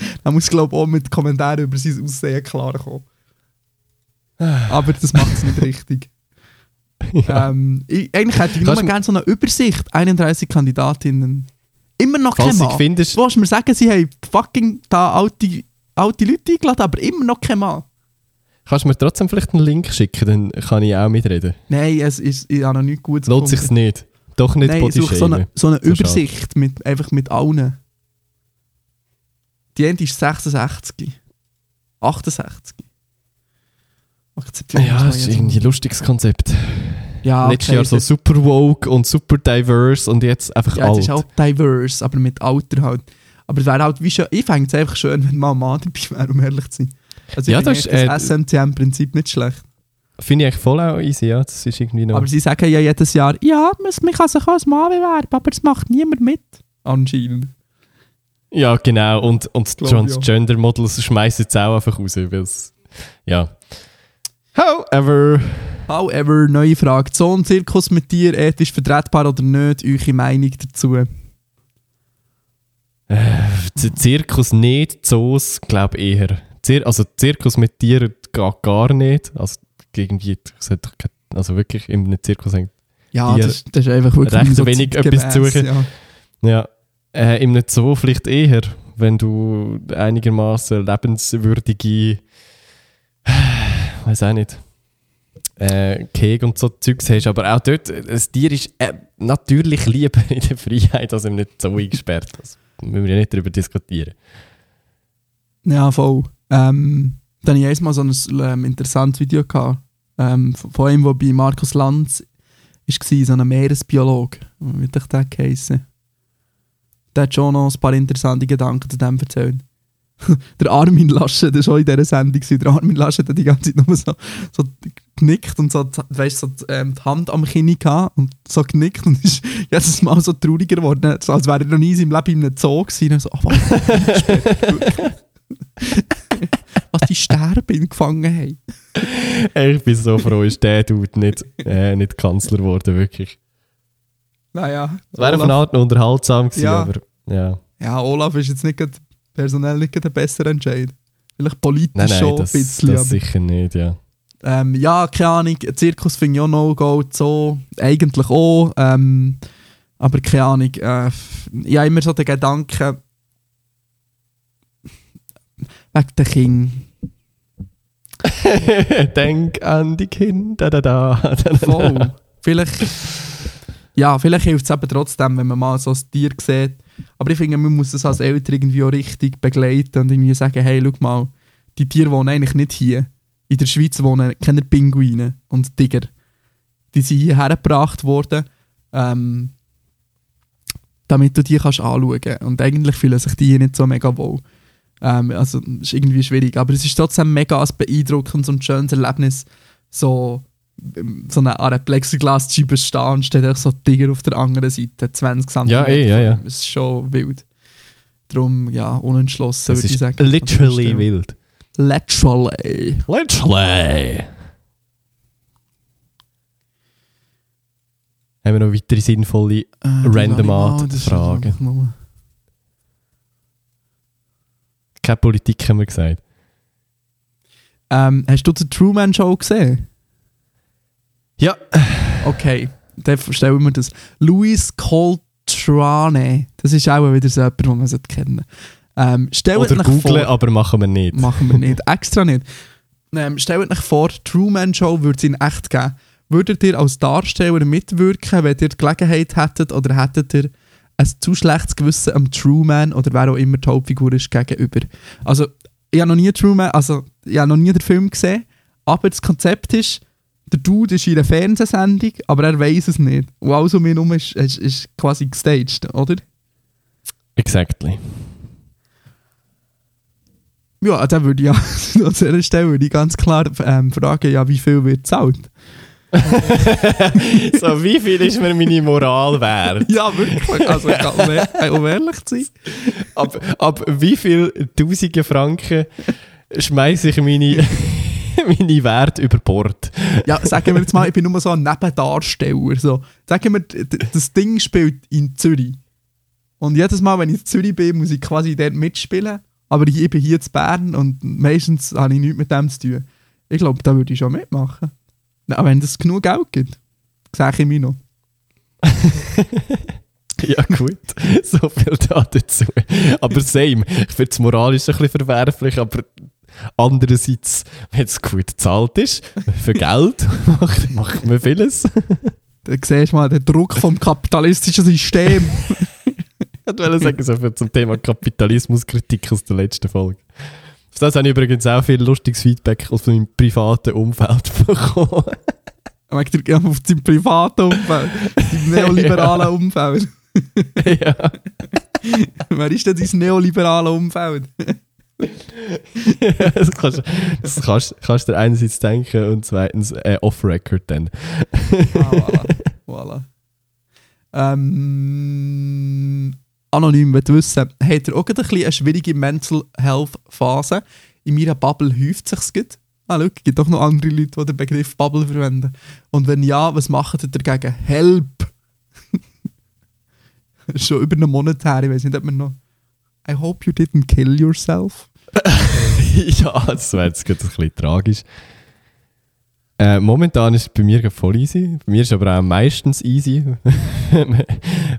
dann muss, glaube ich, auch mit Kommentaren über sein Aussehen klarkommen. Aber das macht es nicht richtig. Ja. Ähm, ich, eigentlich hätte ich nur gerne so eine Übersicht. 31 Kandidatinnen. Immer noch kein Mann. findest... Du mir sagen, sie haben fucking da alte, alte Leute eingeladen, aber immer noch kein Mann. Kannst du mir trotzdem vielleicht einen Link schicken, dann kann ich auch mitreden. Nein, es ist, ich habe noch nichts Gutes Lohnt sich's nicht. Doch nicht Nein, ich suche so eine, so eine So schade. Übersicht mit, einfach mit allen. Die Ende ist 66. 68. Akzeptieren Ja, das ist irgendwie ein lustiges Konzept. Ja, Letztes okay, Jahr so super woke und super diverse und jetzt einfach Ja, es alt. ist auch diverse, aber mit Alter halt. Aber es wäre halt wie schön, ich fände es einfach schön, wenn mal ein Mann dabei wäre, um ehrlich zu sein. Also ich Ja, finde das ist, eigentlich das äh, SMTM-Prinzip nicht schlecht. Finde ich voll auch easy, ja. Das ist irgendwie noch... Aber sie sagen ja jedes Jahr, ja, man kann sich als Mann bewerben, aber es macht niemand mit. Anscheinend. Ja, genau. Und, und Transgender Models schmeißen jetzt auch einfach raus, weil. Ja. However. However, neue Frage. Zoon-Zirkus mit dir, ethisch vertretbar oder nicht? Eure Meinung dazu? Z- Zirkus nicht, Zoos glaube eher. Zir also Zirkus mit Tieren geht gar nicht. Also irgendwie, also wirklich in einem Zirkus hängt. Ja, Dir das, das ist einfach wirklich recht so wenig etwas suchen. Ja. Ja. Äh, in einem Zoo vielleicht eher, wenn du einigermaßen lebenswürdige, weiß auch nicht, äh, Keg und so Zeugs hast. Aber auch dort, äh, das Tier ist äh, natürlich lieber in der Freiheit als in einem Zoo eingesperrt. Das müssen wir ja nicht darüber diskutieren. ja, voll. Ähm, dann hatte ich einmal so ein ähm, interessantes Video gehabt, ähm, von einem, der bei Markus Lanz war, so einem Meeresbiologe. Wie ich den geheissen? Der hat schon noch ein paar interessante Gedanken zu dem erzählt. der Armin Laschet, der war auch in dieser Sendung. Der Armin Laschet hat die ganze Zeit nur so, so genickt und so, weißt, so die, ähm, die Hand am Kinn gehabt und so genickt und ist jedes Mal so trauriger geworden, so als wäre er noch nie in seinem Leben in einem Zoo gewesen. So, oh, was, was die Sterben gefangen haben. Ich bin so froh, ist der Dude nicht, äh, nicht Kanzler geworden, wirklich. Naja, Es wäre von Art noch unterhaltsam gewesen, Ja. aber ja. ja, Olaf ist jetzt nicht personell nicht der bessere Entscheid. Vielleicht politisch Nein, nein, schon das, ein bisschen. das aber- sicher nicht, ja. Ähm, ja, keine Ahnung, Zirkus finde ich auch No-Go, so eigentlich auch. Ähm, aber keine Ahnung, äh, ich habe immer so den Gedanken, wegen den Kindern. Denk an die Kinder, da, da, da, da, da. Voll. vielleicht, ja, vielleicht hilft es eben trotzdem, wenn man mal so ein Tier sieht. Aber ich finde, man muss das als Eltern irgendwie auch richtig begleiten und irgendwie sagen, hey, schau mal, die Tiere wohnen eigentlich nicht hier. In der Schweiz wohnen keine Pinguine und Tiger. Die sind hierher gebracht worden, ähm, damit du die kannst anschauen kannst. Und eigentlich fühlen sich die hier nicht so mega wohl. Ähm, also, das ist irgendwie schwierig. Aber es ist trotzdem mega ein beeindruckendes und schönes Erlebnis, so so eine Art Plexiglas-Scheibe stehen und steht auch so Tiger auf der anderen Seite, 20 cm. Ja, eh, ja, ja. Das ist schon wild. Darum, ja, unentschlossen, Das würde ich sagen. literally wild. Literally. Literally. Haben wir noch weitere sinnvolle Äh, Random Art Fragen. einfach Keine Politik haben wir gesagt. Ähm, hast du die Truman Show gesehen? Ja. Okay, dann stellen wir das. Luis Coltrane, das ist auch wieder so jemand, den man sollte kennen ähm, Stellt Oder googlen, vor, aber machen wir nicht. machen wir nicht, extra nicht. Ähm, stellt euch vor, Truman Show würde es in echt geben. Würdet ihr als Darsteller mitwirken, wenn ihr die Gelegenheit hättet oder hättet ihr ein zu schlechtes Gewissen am Truman oder wer auch immer die Hauptfigur ist gegenüber? Also, ich habe noch nie Truman, also ich habe noch nie den Film gesehen, aber das Konzept ist, der Dude ist in einer Fernsehsendung, aber er weiß es nicht. Und alles um ihn herum ist, ist, ist quasi gestaged, oder? Exactly. Ja, dann würde ich ja an dieser Stelle würde ich ganz klar ähm, fragen, ja, wie viel wird gezahlt? so, wie viel ist mir meine Moral wert? Ja, wirklich. Also, um, ehr- um ehrlich zu sein. Ab, ab wie viel tausende Franken schmeiße ich meine, meine Werte über Bord? Ja, sagen wir jetzt mal, ich bin nur so ein Nebendarsteller. So. Sagen wir, das Ding spielt in Zürich. Und jedes Mal, wenn ich in Zürich bin, muss ich quasi dort mitspielen. Aber ich bin hier in Bern und meistens habe ich nichts mit dem zu tun. Ich glaube, da würde ich schon mitmachen. Na, wenn es genug Geld gibt, sage ich mir noch. Ja, gut. So viel da dazu. Aber same. Ich finde es moralisch ein bisschen verwerflich, aber andererseits, wenn es gut gezahlt ist, für Geld macht, macht man vieles. Da siehst du mal den Druck vom kapitalistischen System. Ich wollte sagen, so viel zum Thema Kapitalismuskritik aus der letzten Folge. Auf das habe ich übrigens auch viel lustiges Feedback aus meinem privaten Umfeld bekommen. Wegen der- auf seinem privaten Umfeld, im neoliberalen Umfeld. ja. Wer ist denn dein neoliberale Umfeld? das kannst, das kannst, kannst du einerseits denken und zweitens äh, off-record dann. Ah, voilà. voilà. Ähm, anonym, du wissen, habt ihr auch ein bisschen eine schwierige Mental Health Phase? In meiner Bubble häuft sich es Ah, schau, es gibt doch noch andere Leute, die den Begriff Bubble verwenden. Und wenn ja, was macht ihr dagegen? Help! Schon über einen Monat her, ich weiß nicht, ob man noch. I hope you didn't kill yourself. ja, das wäre jetzt gerade ein bisschen tragisch. Äh, momentan ist es bei mir voll easy. Bei mir ist es aber auch meistens easy,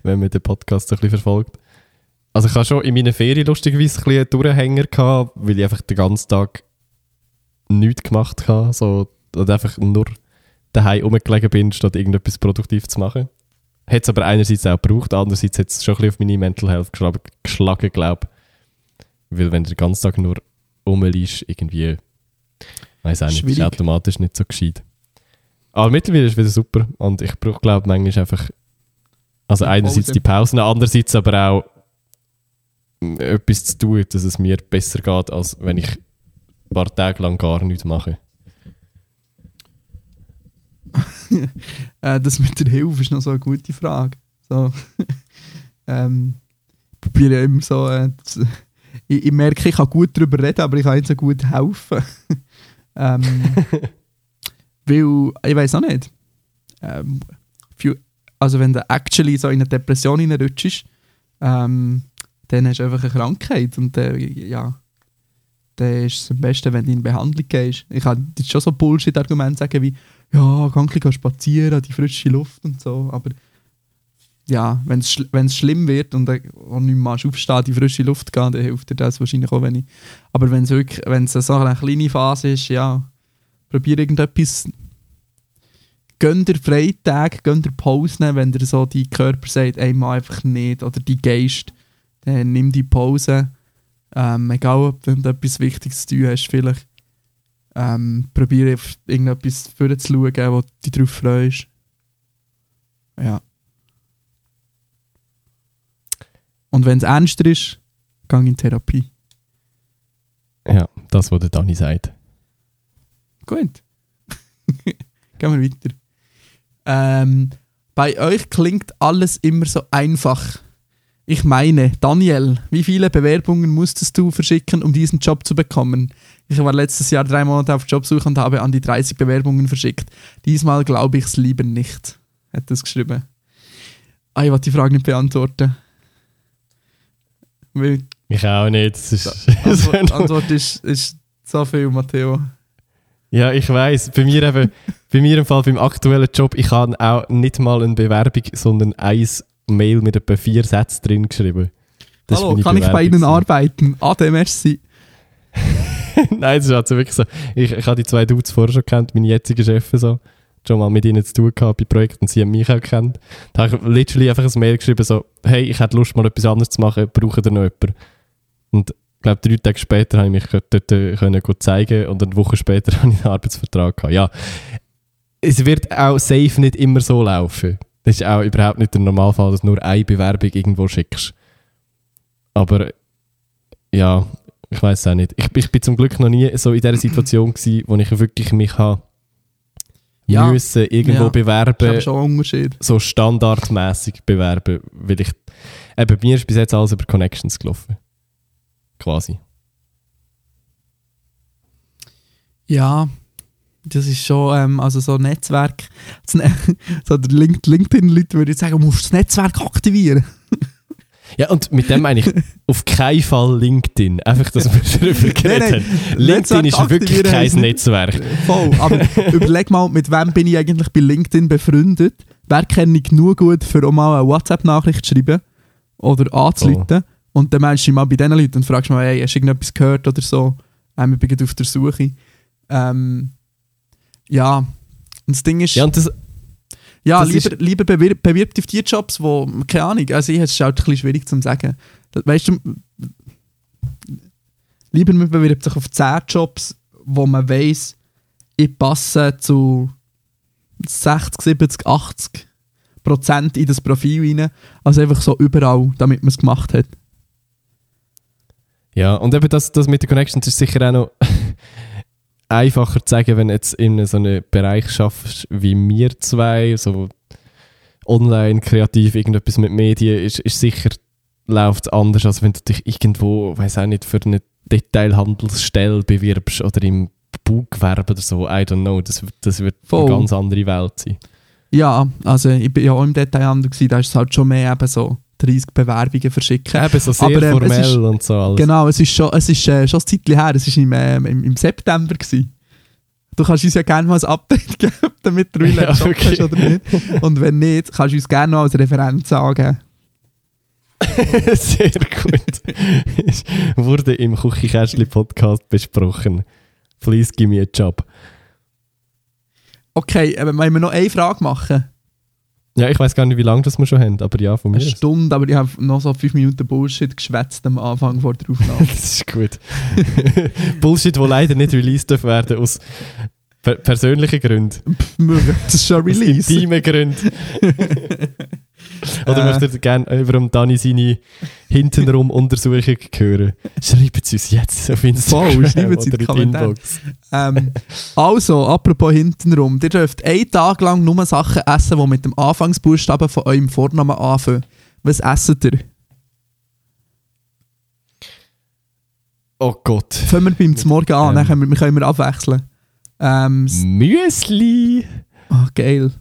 wenn man- den Podcast so ein bisschen verfolgt. Also ich hatte schon in meiner Ferien lustigerweise ein bisschen Durchhänger, gehabt, weil ich einfach den ganzen Tag nichts gemacht habe. So, oder einfach nur daheim rumgelegen bin, statt irgendetwas produktiv zu machen. Hat es aber einerseits auch gebraucht, andererseits hat es schon ein bisschen auf meine Mental Health geschlagen glaube ich. Weil wenn du den ganzen Tag nur rumliegst, irgendwie, weiß auch nicht, ist Schwierig. automatisch nicht so gescheit. Aber mittlerweile ist es wieder super und ich brauche, glaube ich, manchmal einfach, also einerseits die Pausen, andererseits aber auch mm, etwas zu tun, dass es mir besser geht, als wenn ich ein paar Tage lang gar nichts mache. Äh, das mit der Hilfe ist noch so eine gute Frage. So. ähm, ich probiere ja immer so. Äh, ich, ich merke, ich kann gut darüber reden, aber ich kann nicht so gut helfen. ähm, weil, ich weiß auch nicht. Ähm, also, wenn du actually so in eine Depression reinrutschst, ähm, dann hast du einfach eine Krankheit. Und äh, ja, dann ist es am besten, wenn du in Behandlung gehst. Ich kann jetzt schon so Bullshit-Argumente sagen wie ja, ein bisschen spazieren, die frische Luft und so, aber ja, wenn es schlimm wird und, und nicht mehr aufstehen, die frische Luft gehen, dann hilft dir das wahrscheinlich auch wenig. Aber wenn es so eine kleine Phase ist, ja, Probier irgendetwas. Gönn dir Freitage, gönn dir Pausen, wenn dir so die Körper sagt, mach einfach nicht. Oder die Geist, dann nimm die Pause. Ähm, egal, ob du etwas Wichtiges zu tun hast, vielleicht. Ähm, probier auf irgendetwas vorzuschauen, wo du dich drauf freust. Ja. Und wenn es ernster ist, gang in Therapie. Ja, das, was der Dani sagt. Gut. Gehen wir weiter. Ähm, bei euch klingt alles immer so einfach. Ich meine, Daniel, wie viele Bewerbungen musstest du verschicken, um diesen Job zu bekommen? Ich war letztes Jahr drei Monate auf Jobsuche und habe an die 30 Bewerbungen verschickt. Diesmal glaube ich es lieber nicht, hat es geschrieben. Ah, ich wollte die Frage nicht beantworten. Weil Ich auch nicht. Das ist Antwort, Antwort ist, ist so viel, Matteo. ja, ich weiß. Bei mir eben, bei mir im Fall beim aktuellen Job, ich habe auch nicht mal eine Bewerbung, sondern ein Mail mit etwa vier Sätzen drin geschrieben. Das Hallo, kann ich bei Ihnen arbeiten? Ade, merci. Nein, das ist also wirklich so. Ich, ich habe die zwei Dudes vorher schon kennt, meine jetzigen Chefs so. Schon mal mit ihnen zu tun gehabt bei Projekten sie haben mich auch kennt. Da habe ich literally einfach ein Mail geschrieben, so, hey, ich hätte Lust, mal etwas anderes zu machen, braucht ihr noch jemanden? Und ich glaube, drei Tage später habe ich mich dort äh, können gut zeigen und eine Woche später habe ich einen Arbeitsvertrag gehabt. Ja, es wird auch safe nicht immer so laufen. Das ist auch überhaupt nicht der Normalfall, dass du nur eine Bewerbung irgendwo schickst. Aber ja, ich weiß auch nicht. Ich, ich bin zum Glück noch nie so in dieser Situation gewesen, wo ich wirklich mich habe Ja. müssen irgendwo Ja. Ich bewerben, habe schon einen Unterschied. so standardmäßig bewerben, weil ich eben bei mir ist bis jetzt alles über Connections gelaufen. Quasi. Ja, das ist schon, ähm, also so Netzwerk, Ne- so LinkedIn-Leute würde ich sagen, du musst das Netzwerk aktivieren. Ja, und mit dem meine ich auf keinen Fall LinkedIn. Einfach, dass wir darüber geredet nein. haben. LinkedIn ist wirklich kein Netzwerk. Voll, aber überleg mal, mit wem bin ich eigentlich bei LinkedIn befreundet? Wer kenne ich genug gut, für auch mal eine WhatsApp-Nachricht zu schreiben oder anzuleiten? Und dann meldest du mal bei diesen Leuten und fragst mal, hey, hast du irgendetwas gehört oder so? Ähm, ich bin auf der Suche. Ähm, ja, und das Ding ist... Ja, und das, Ja, Das lieber, lieber bewirb, bewirb dich auf die Jobs, wo, keine Ahnung, also ich, es ist halt ein bisschen schwierig zu sagen. Weißt du, lieber man bewirbt sich auf 10 Jobs, wo man weiss, ich passe zu 60, 70, 80 Prozent in das Profil rein, als einfach so überall, damit man es gemacht hat. ja, und eben das, das mit den Connections ist sicher auch noch einfacher zu sagen, wenn du jetzt in so einem Bereich schaffst wie wir zwei, so online, kreativ, irgendetwas mit Medien, ist, ist sicher läuft anders, als wenn du dich irgendwo, weiß auch nicht, für eine Detailhandelsstelle bewirbst oder im Baugewerbe oder so, I don't know, das, das wird Voll. eine ganz andere Welt sein. Ja, also ich bin ja auch im Detailhandel gewesen, da ist es halt schon mehr eben so 30 Bewerbungen verschicken. Eben so sehr Aber, ähm, es formell ist- und so alles. Genau, es ist schon, es ist, äh, schon ein Zeitchen her, es war im, ähm, im, im September. Gewesen. Du kannst uns ja gerne mal ein Update geben, damit du Ja, okay. oder nicht. Und wenn nicht, kannst du uns gerne noch als Referenz angeben. Sehr gut. Es Wurde im Küchenkästchen-Podcast besprochen. Please give me a job. Okay, aber wollen wir noch eine Frage machen? Ja, ich weiß gar nicht, wie lange das wir schon haben, aber ja, von mir. Eine aus. Stunde, aber ich habe noch so fünf Minuten Bullshit geschwätzt am Anfang vor der Aufnahme. Das ist gut. Bullshit, wo leider nicht released werden aus per persönlichen Gründen. das ist schon Aus Release. intimen Gründen. Oder Äh. möchtet ihr gerne über Dani seine hintenrum Untersuchung hören? Schreibt es uns jetzt auf Instagram Voll, schreibt es in die. Inbox. Ähm, also, apropos hintenrum. Ihr dürft einen Tag lang nur Sachen essen, die mit dem Anfangsbuchstaben von eurem Vornamen anfangen. Was esst ihr? Oh Gott. Fangen wir beim Morgen an, Ähm. dann können wir, können wir abwechseln. Ähm, Müsli. ah, geil.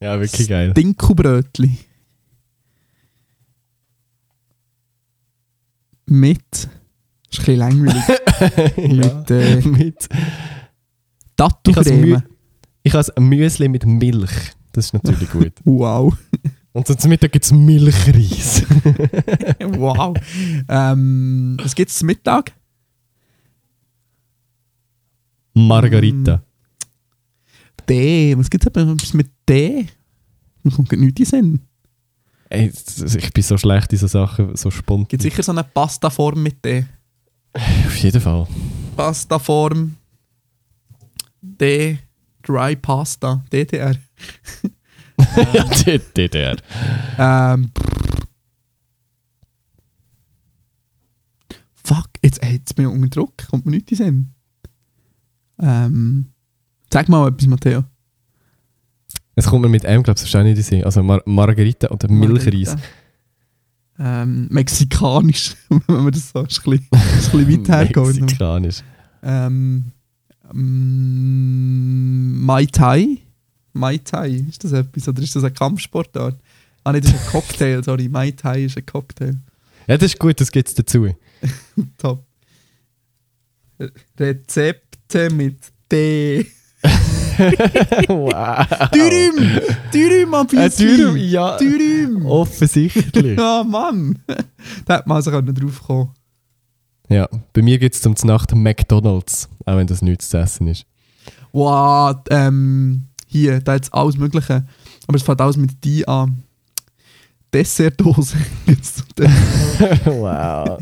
Ja, wirklich geil. Dinkelbrötli. Mit. Das ist ein bisschen langweilig. Mit äh, mit. Tattoo-Creme. Ich habe ein Müsli mit Milch. Das ist natürlich gut. Wow. Und zum Mittag gibt es Milchreis. wow. ähm, was gibt es zum Mittag? Margarita. D. Was gibt es mit D? Mir kommt nichts in Sinn. Ey, ich bin so schlecht in so Sachen, so spontan. Gibt sicher so eine Pastaform mit D. Auf jeden Fall. Pastaform. D. Dry Pasta. DDR. ja, der. Ähm. Fuck, jetzt, ey, jetzt bin ich unter Druck. Kommt mir nichts in Sinn. Ähm. Sag mal etwas, Matteo. Es kommt mir mit M, glaube ich, wahrscheinlich nicht in Sinn. Also Mar Margarita oder Milchreis. Ähm, mexikanisch, wenn man das so ist, ein bisschen, ein bisschen weit hergeht. Mexikanisch. Ähm, ähm, Mai Tai? Mai Tai, ist das etwas? Oder ist das ein Kampfsportart? Ah, nein, das ist ein Cocktail, sorry. Mai Tai ist ein Cocktail. Ja, das ist gut, das gibt es dazu. Top. Rezepte mit D. wow. Dürüm! Dürüm ein Äh, bisschen! Dürüm, ja. Dürüm! Offensichtlich. Ja, Mann! da hätte man also drauf kommen ja, bei mir gibt es zum Nacht McDonalds, auch wenn das nichts zu essen ist. Wow, ähm, hier, da jetzt alles Mögliche. Aber es fängt alles mit D an. Dessertdose. Wow.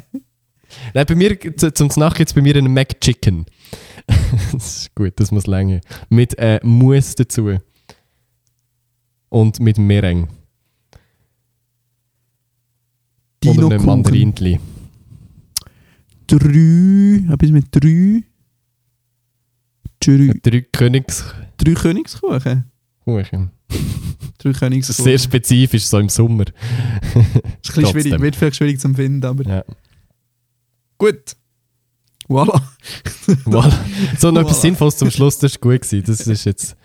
Nein, bei mir, zu- zum Nacht gibt es bei mir einen McChicken. das ist gut, das muss länger. Mit äh, Mousse dazu. Und mit Meringue. Oder einem. Mandarinli. Drei, etwas mit drei. Drei, Drei Königs... drei Königskuchen. Kuchen. Drei Das ist Königskuchen. sehr spezifisch, so im Sommer. ist ein bisschen schwierig, wird vielleicht schwierig zu finden, aber Ja. gut. Voilà. Voilà. So noch etwas Voilà. Sinnvolles zum Schluss, das war gut. Gewesen. Das ist jetzt...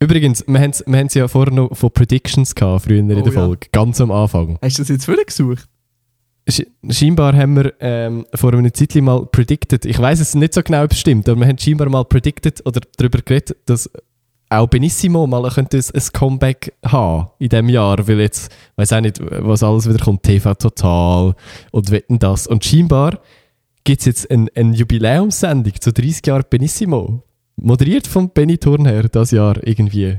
Übrigens, wir haben es wir ja vorher noch von Predictions gehabt, früher in der Oh ja. Folge, ganz am Anfang. Hast du das jetzt wieder gesucht? Sch scheinbar haben wir ähm, vor einer Zeit mal predicted, ich weiß es nicht so genau, ob es stimmt, aber wir haben scheinbar mal predicted oder darüber geredet, dass auch Benissimo mal könnte ein, ein Comeback haben in diesem Jahr, weil jetzt, weiß auch nicht, was alles wieder kommt, TV Total und wetten das. Und scheinbar gibt es jetzt eine ein Jubiläumssendung zu 30 Jahren Benissimo, moderiert von Benny Thurnherr das Jahr irgendwie,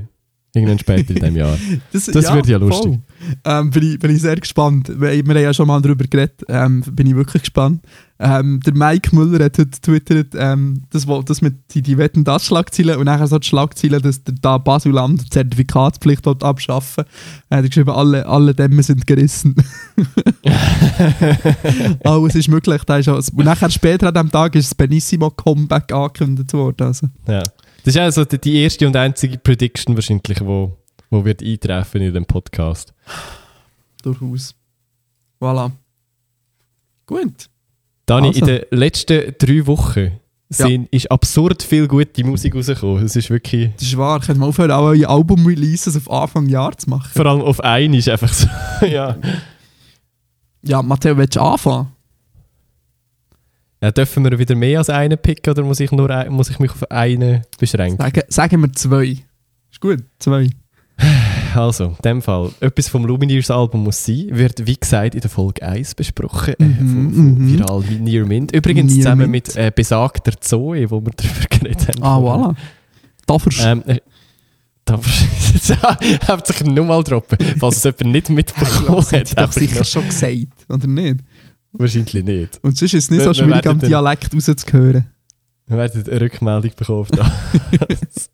irgendwann später in diesem Jahr. Das wird ja lustig. Ähm, bin, ich, bin ich sehr gespannt. Wir, wir haben ja schon mal darüber geredet. Ähm, bin ich wirklich gespannt. Ähm, der Mike Müller hat heute getwittert, ähm, das, das mit die, die Wetten das Schlagzeilen und nachher so die Schlagzeilen, dass der da Basuland die Zertifikatspflicht dort abschaffen. Er hat geschrieben, alle, alle Dämme sind gerissen. Alles ist möglich. Da ist auch, und nachher später an diesem Tag ist das Benissimo Comeback angekündigt worden. Also. Ja. Das ist also die- die erste und einzige Prediction wahrscheinlich, wo, wo wird eintreffen in dem Podcast. Durchaus. Voilà. Gut. Dani, Also. in den letzten drei Wochen sind, ist absurd viel gute Musik rausgekommen. Es ist wirklich, Das ist wahr. Könnt mal aufhören, auch eure Album-Releases auf Anfang Jahr zu machen? vor allem auf einen ist einfach so, ja. Ja, Matteo, willst du anfangen? ja. Dürfen wir wieder mehr als einen picken oder muss ich, nur ein, muss ich mich auf einen beschränken? Sagen, sagen wir zwei. Ist gut, zwei. Also, in dem Fall, etwas vom Lumineers Album muss sein, wird wie gesagt in der Folge 1 besprochen, äh, Mhm, von, von mhm. Viral Near Mint. Übrigens Near zusammen Mint. mit äh, besagter Zoe, wo wir darüber geredet haben. Ah, voilà. Da Ähm, äh, da hauptsächlich nur mal droppen, falls es jemand nicht mitbekommen das hat. doch einfach sicher noch- schon gesagt, oder nicht? Wahrscheinlich nicht. Und sonst ist es nicht Wir- so schwierig, am Dialekt rauszuhören. Wir werden eine Rückmeldung bekommen das.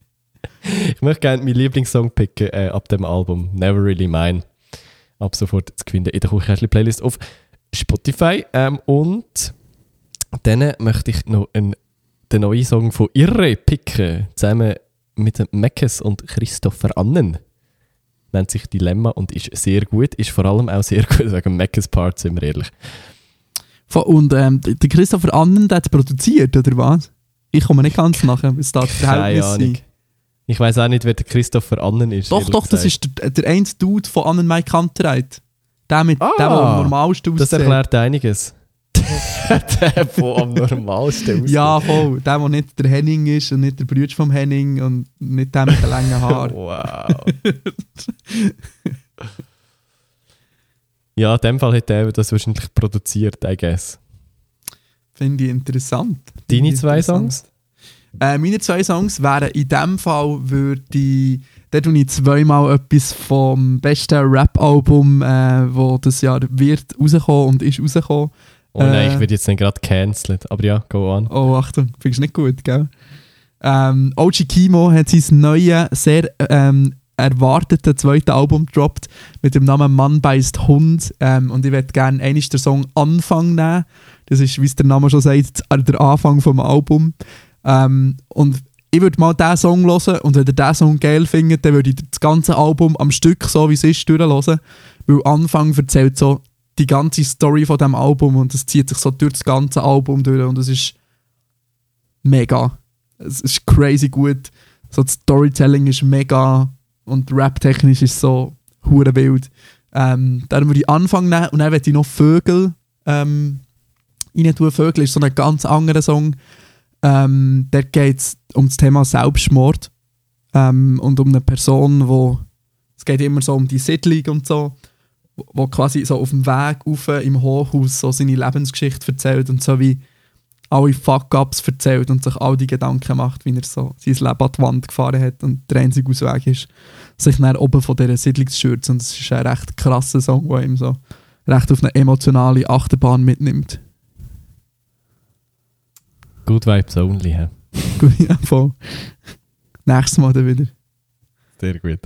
ich möchte gerne meinen Lieblingssong picken äh, ab dem Album Never Really Mine. Ab sofort zu finden in der Kuchenkästchen-Playlist auf Spotify. Ähm, und dann möchte ich noch einen, den neuen Song von Irre picken, zusammen mit dem Meckes und Christopher Annen. Nennt sich Dilemma und ist sehr gut. Ist vor allem auch sehr gut wegen Meckes Part, sind wir ehrlich. Und ähm, der Christopher Annen, der hat es produziert, oder was? Ich komme nicht ganz nachher, was da die Keine Ahnung. sind. Ich weiß auch nicht, wer der Christopher Annen ist. Doch, doch, das gesagt. ist der, der einzige Dude von Annen Mike Kantereit. Der mit Ah, der, der am normalsten Das aussieht. erklärt einiges. der, der am normalsten aussieht. Ja, voll. Der, der nicht der Henning ist und nicht der Bruder vom Henning und nicht der mit den langen Haaren. Wow. ja, in dem Fall hat er das wahrscheinlich produziert, I guess. Finde ich interessant. Deine zwei. Songs? Äh, meine zwei Songs wären in dem Fall, würde ich, da tue ich zweimal etwas vom besten Rap-Album, äh, wo das Jahr wird rauskommen und ist rausgekommen. Oh nein, Äh. ich werde jetzt nicht gerade cancelled. Aber ja, go on. Oh, Achtung, findest du nicht gut, gell? Ähm, OG Kimo hat sein neues, sehr ähm, erwarteten zweiten Album gedroppt mit dem Namen Mann beißt Hund. Ähm, und ich würde gerne einmal den Song Anfang nehmen. Das ist, wie es der Name schon sagt, der Anfang vom Album. Ähm, und ich würde mal diesen Song hören und wenn ihr diesen Song geil findet, dann würde ich das ganze Album am Stück, so wie es ist, durchhören. Weil Anfang erzählt so die ganze Story von dem Album und es zieht sich so durch das ganze Album durch und es ist mega. Es ist crazy gut. So das Storytelling ist mega und rap-technisch ist so hure wild. Ähm, dann würde ich anfangen nehmen und dann würde ich noch Vögel ähm, rein tun. Vögel ist so ein ganz anderer Song. Ähm, dort geht es um das Thema Selbstmord ähm, und um eine Person, wo es geht immer so um die Siedlung und so, wo, wo quasi so auf dem Weg rauf im Hochhaus so seine Lebensgeschichte erzählt und so wie alle Fuck-Ups erzählt und sich all die Gedanken macht, wie er so sein Leben an die Wand gefahren hat und der einzige Ausweg ist, sich dann oben von dieser Siedlung zu schürzen. Und es ist ein recht krasser Song, der ihm so recht auf eine emotionale Achterbahn mitnimmt. Good Vibes only? Gut, ja, voll. Nächstes Mal dann wieder. Sehr gut.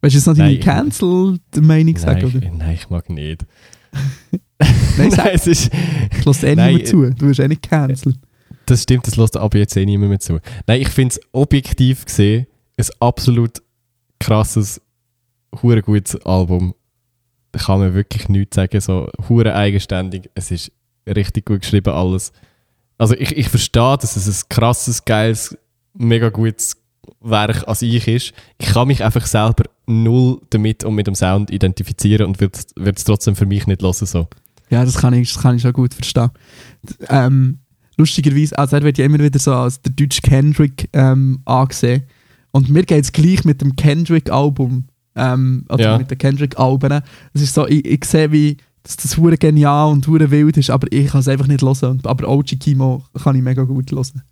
Weißt du jetzt noch deine Nein. Cancel-Meinung sagen? Nein, Oder? ich, nein, ich mag nicht. Nein, sag, es ist, ich lasse eh Nein, nicht mehr zu. Du wirst eh nicht cancelled. das stimmt, das lässt aber jetzt eh niemand mehr zu. Nein, ich finde es objektiv gesehen ein absolut krasses, hure gutes Album. Da kann man wirklich nichts sagen, so hure eigenständig. Es ist richtig gut geschrieben alles. Also ich, ich verstehe, dass es ein krasses, geiles, mega gutes Werk an sich ist. Ich kann mich einfach selber null damit und mit dem Sound identifizieren und wird es trotzdem für mich nicht hören so. Ja, das kann ich, das kann ich schon gut verstehen. Ähm, lustigerweise, also er wird ja immer wieder so als der deutsche Kendrick ähm, angesehen. Und mir geht es gleich mit dem Kendrick-Album. Ähm, oder Ja. mit den Kendrick-Alben. Es ist so, ich, ich sehe, wie dass das hure genial und hure wild ist, aber ich kann es einfach nicht hören. Aber OG Kimo kann ich mega gut hören.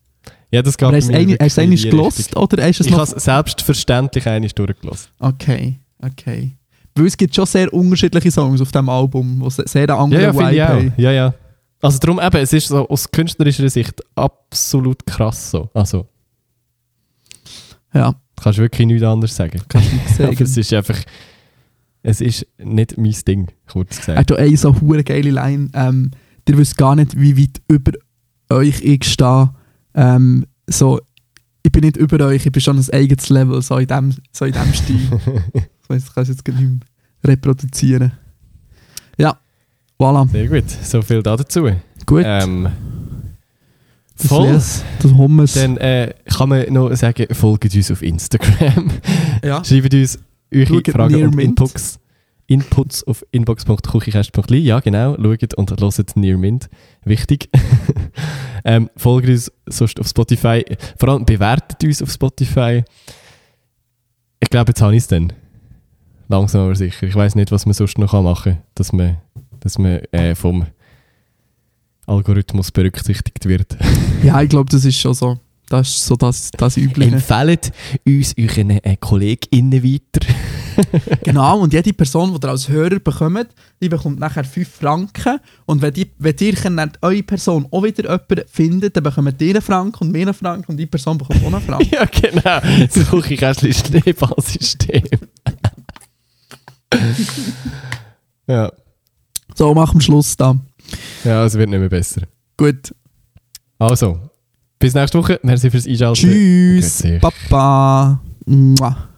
Ja, das geht Aber bei hast du es gelost oder hast du es Ich habe es selbstverständlich eigentlich durchgelassen. Okay, okay. Weil es gibt schon sehr unterschiedliche Songs auf dem Album, die se- sehr einen Ja, ja, Vibe haben. Ja, ja. Also darum eben, es ist so aus künstlerischer Sicht absolut krass so. Also, Ja, du kannst wirklich nichts anderes sagen. kannst du nicht Aber es sagen. ist einfach, es ist nicht mein Ding, kurz Er gesagt. hat auch eine so hure geile Line. Ähm, ihr wisst gar nicht, wie weit über euch ich stehe. Ähm, so, ich bin nicht über euch, ich bin schon ein eigenes Level, so in dem, so in dem Stil. so, jetzt kannst du jetzt gar nicht mehr reproduzieren. Ja, voilà. Sehr gut, so viel da dazu. Gut. Ähm, das voll. Lies, das Hummus. Dann äh, kann man noch sagen, folgt uns auf Instagram. ja. Schreibt uns eure Fragen und. Inputs, Inputs auf inbox.kuchicast.li. Ja, genau. Schaut und hört Near Mint. Wichtig. ähm, folgt uns sonst auf Spotify. Vor allem bewertet uns auf Spotify. Ich glaube, jetzt habe ich es dann. Langsam aber sicher. Ich weiß nicht, was man sonst noch machen kann, dass man, dass man äh, vom Algorithmus berücksichtigt wird. ja, ich glaube, das ist schon so. Das ist so das, das Übliche. Empfehlt uns euren äh, KollegInnen weiter. Genau, und jede Person, die ihr als Hörer bekommt, die bekommt nachher 5 Franken. Und wenn, die, wenn ihr dann eure Person auch wieder jemanden findet, dann bekommt ihr einen Franken und mir einen Franken und die Person bekommt auch einen Franken. Ja, genau. Das Küchenkästchen Schneeballsystem. ja. So, mach am Schluss da. ja, es wird nicht mehr besser. Gut. Also, bis nächste Woche. Merci fürs Einschalten. Tschüss. Papa. Mua.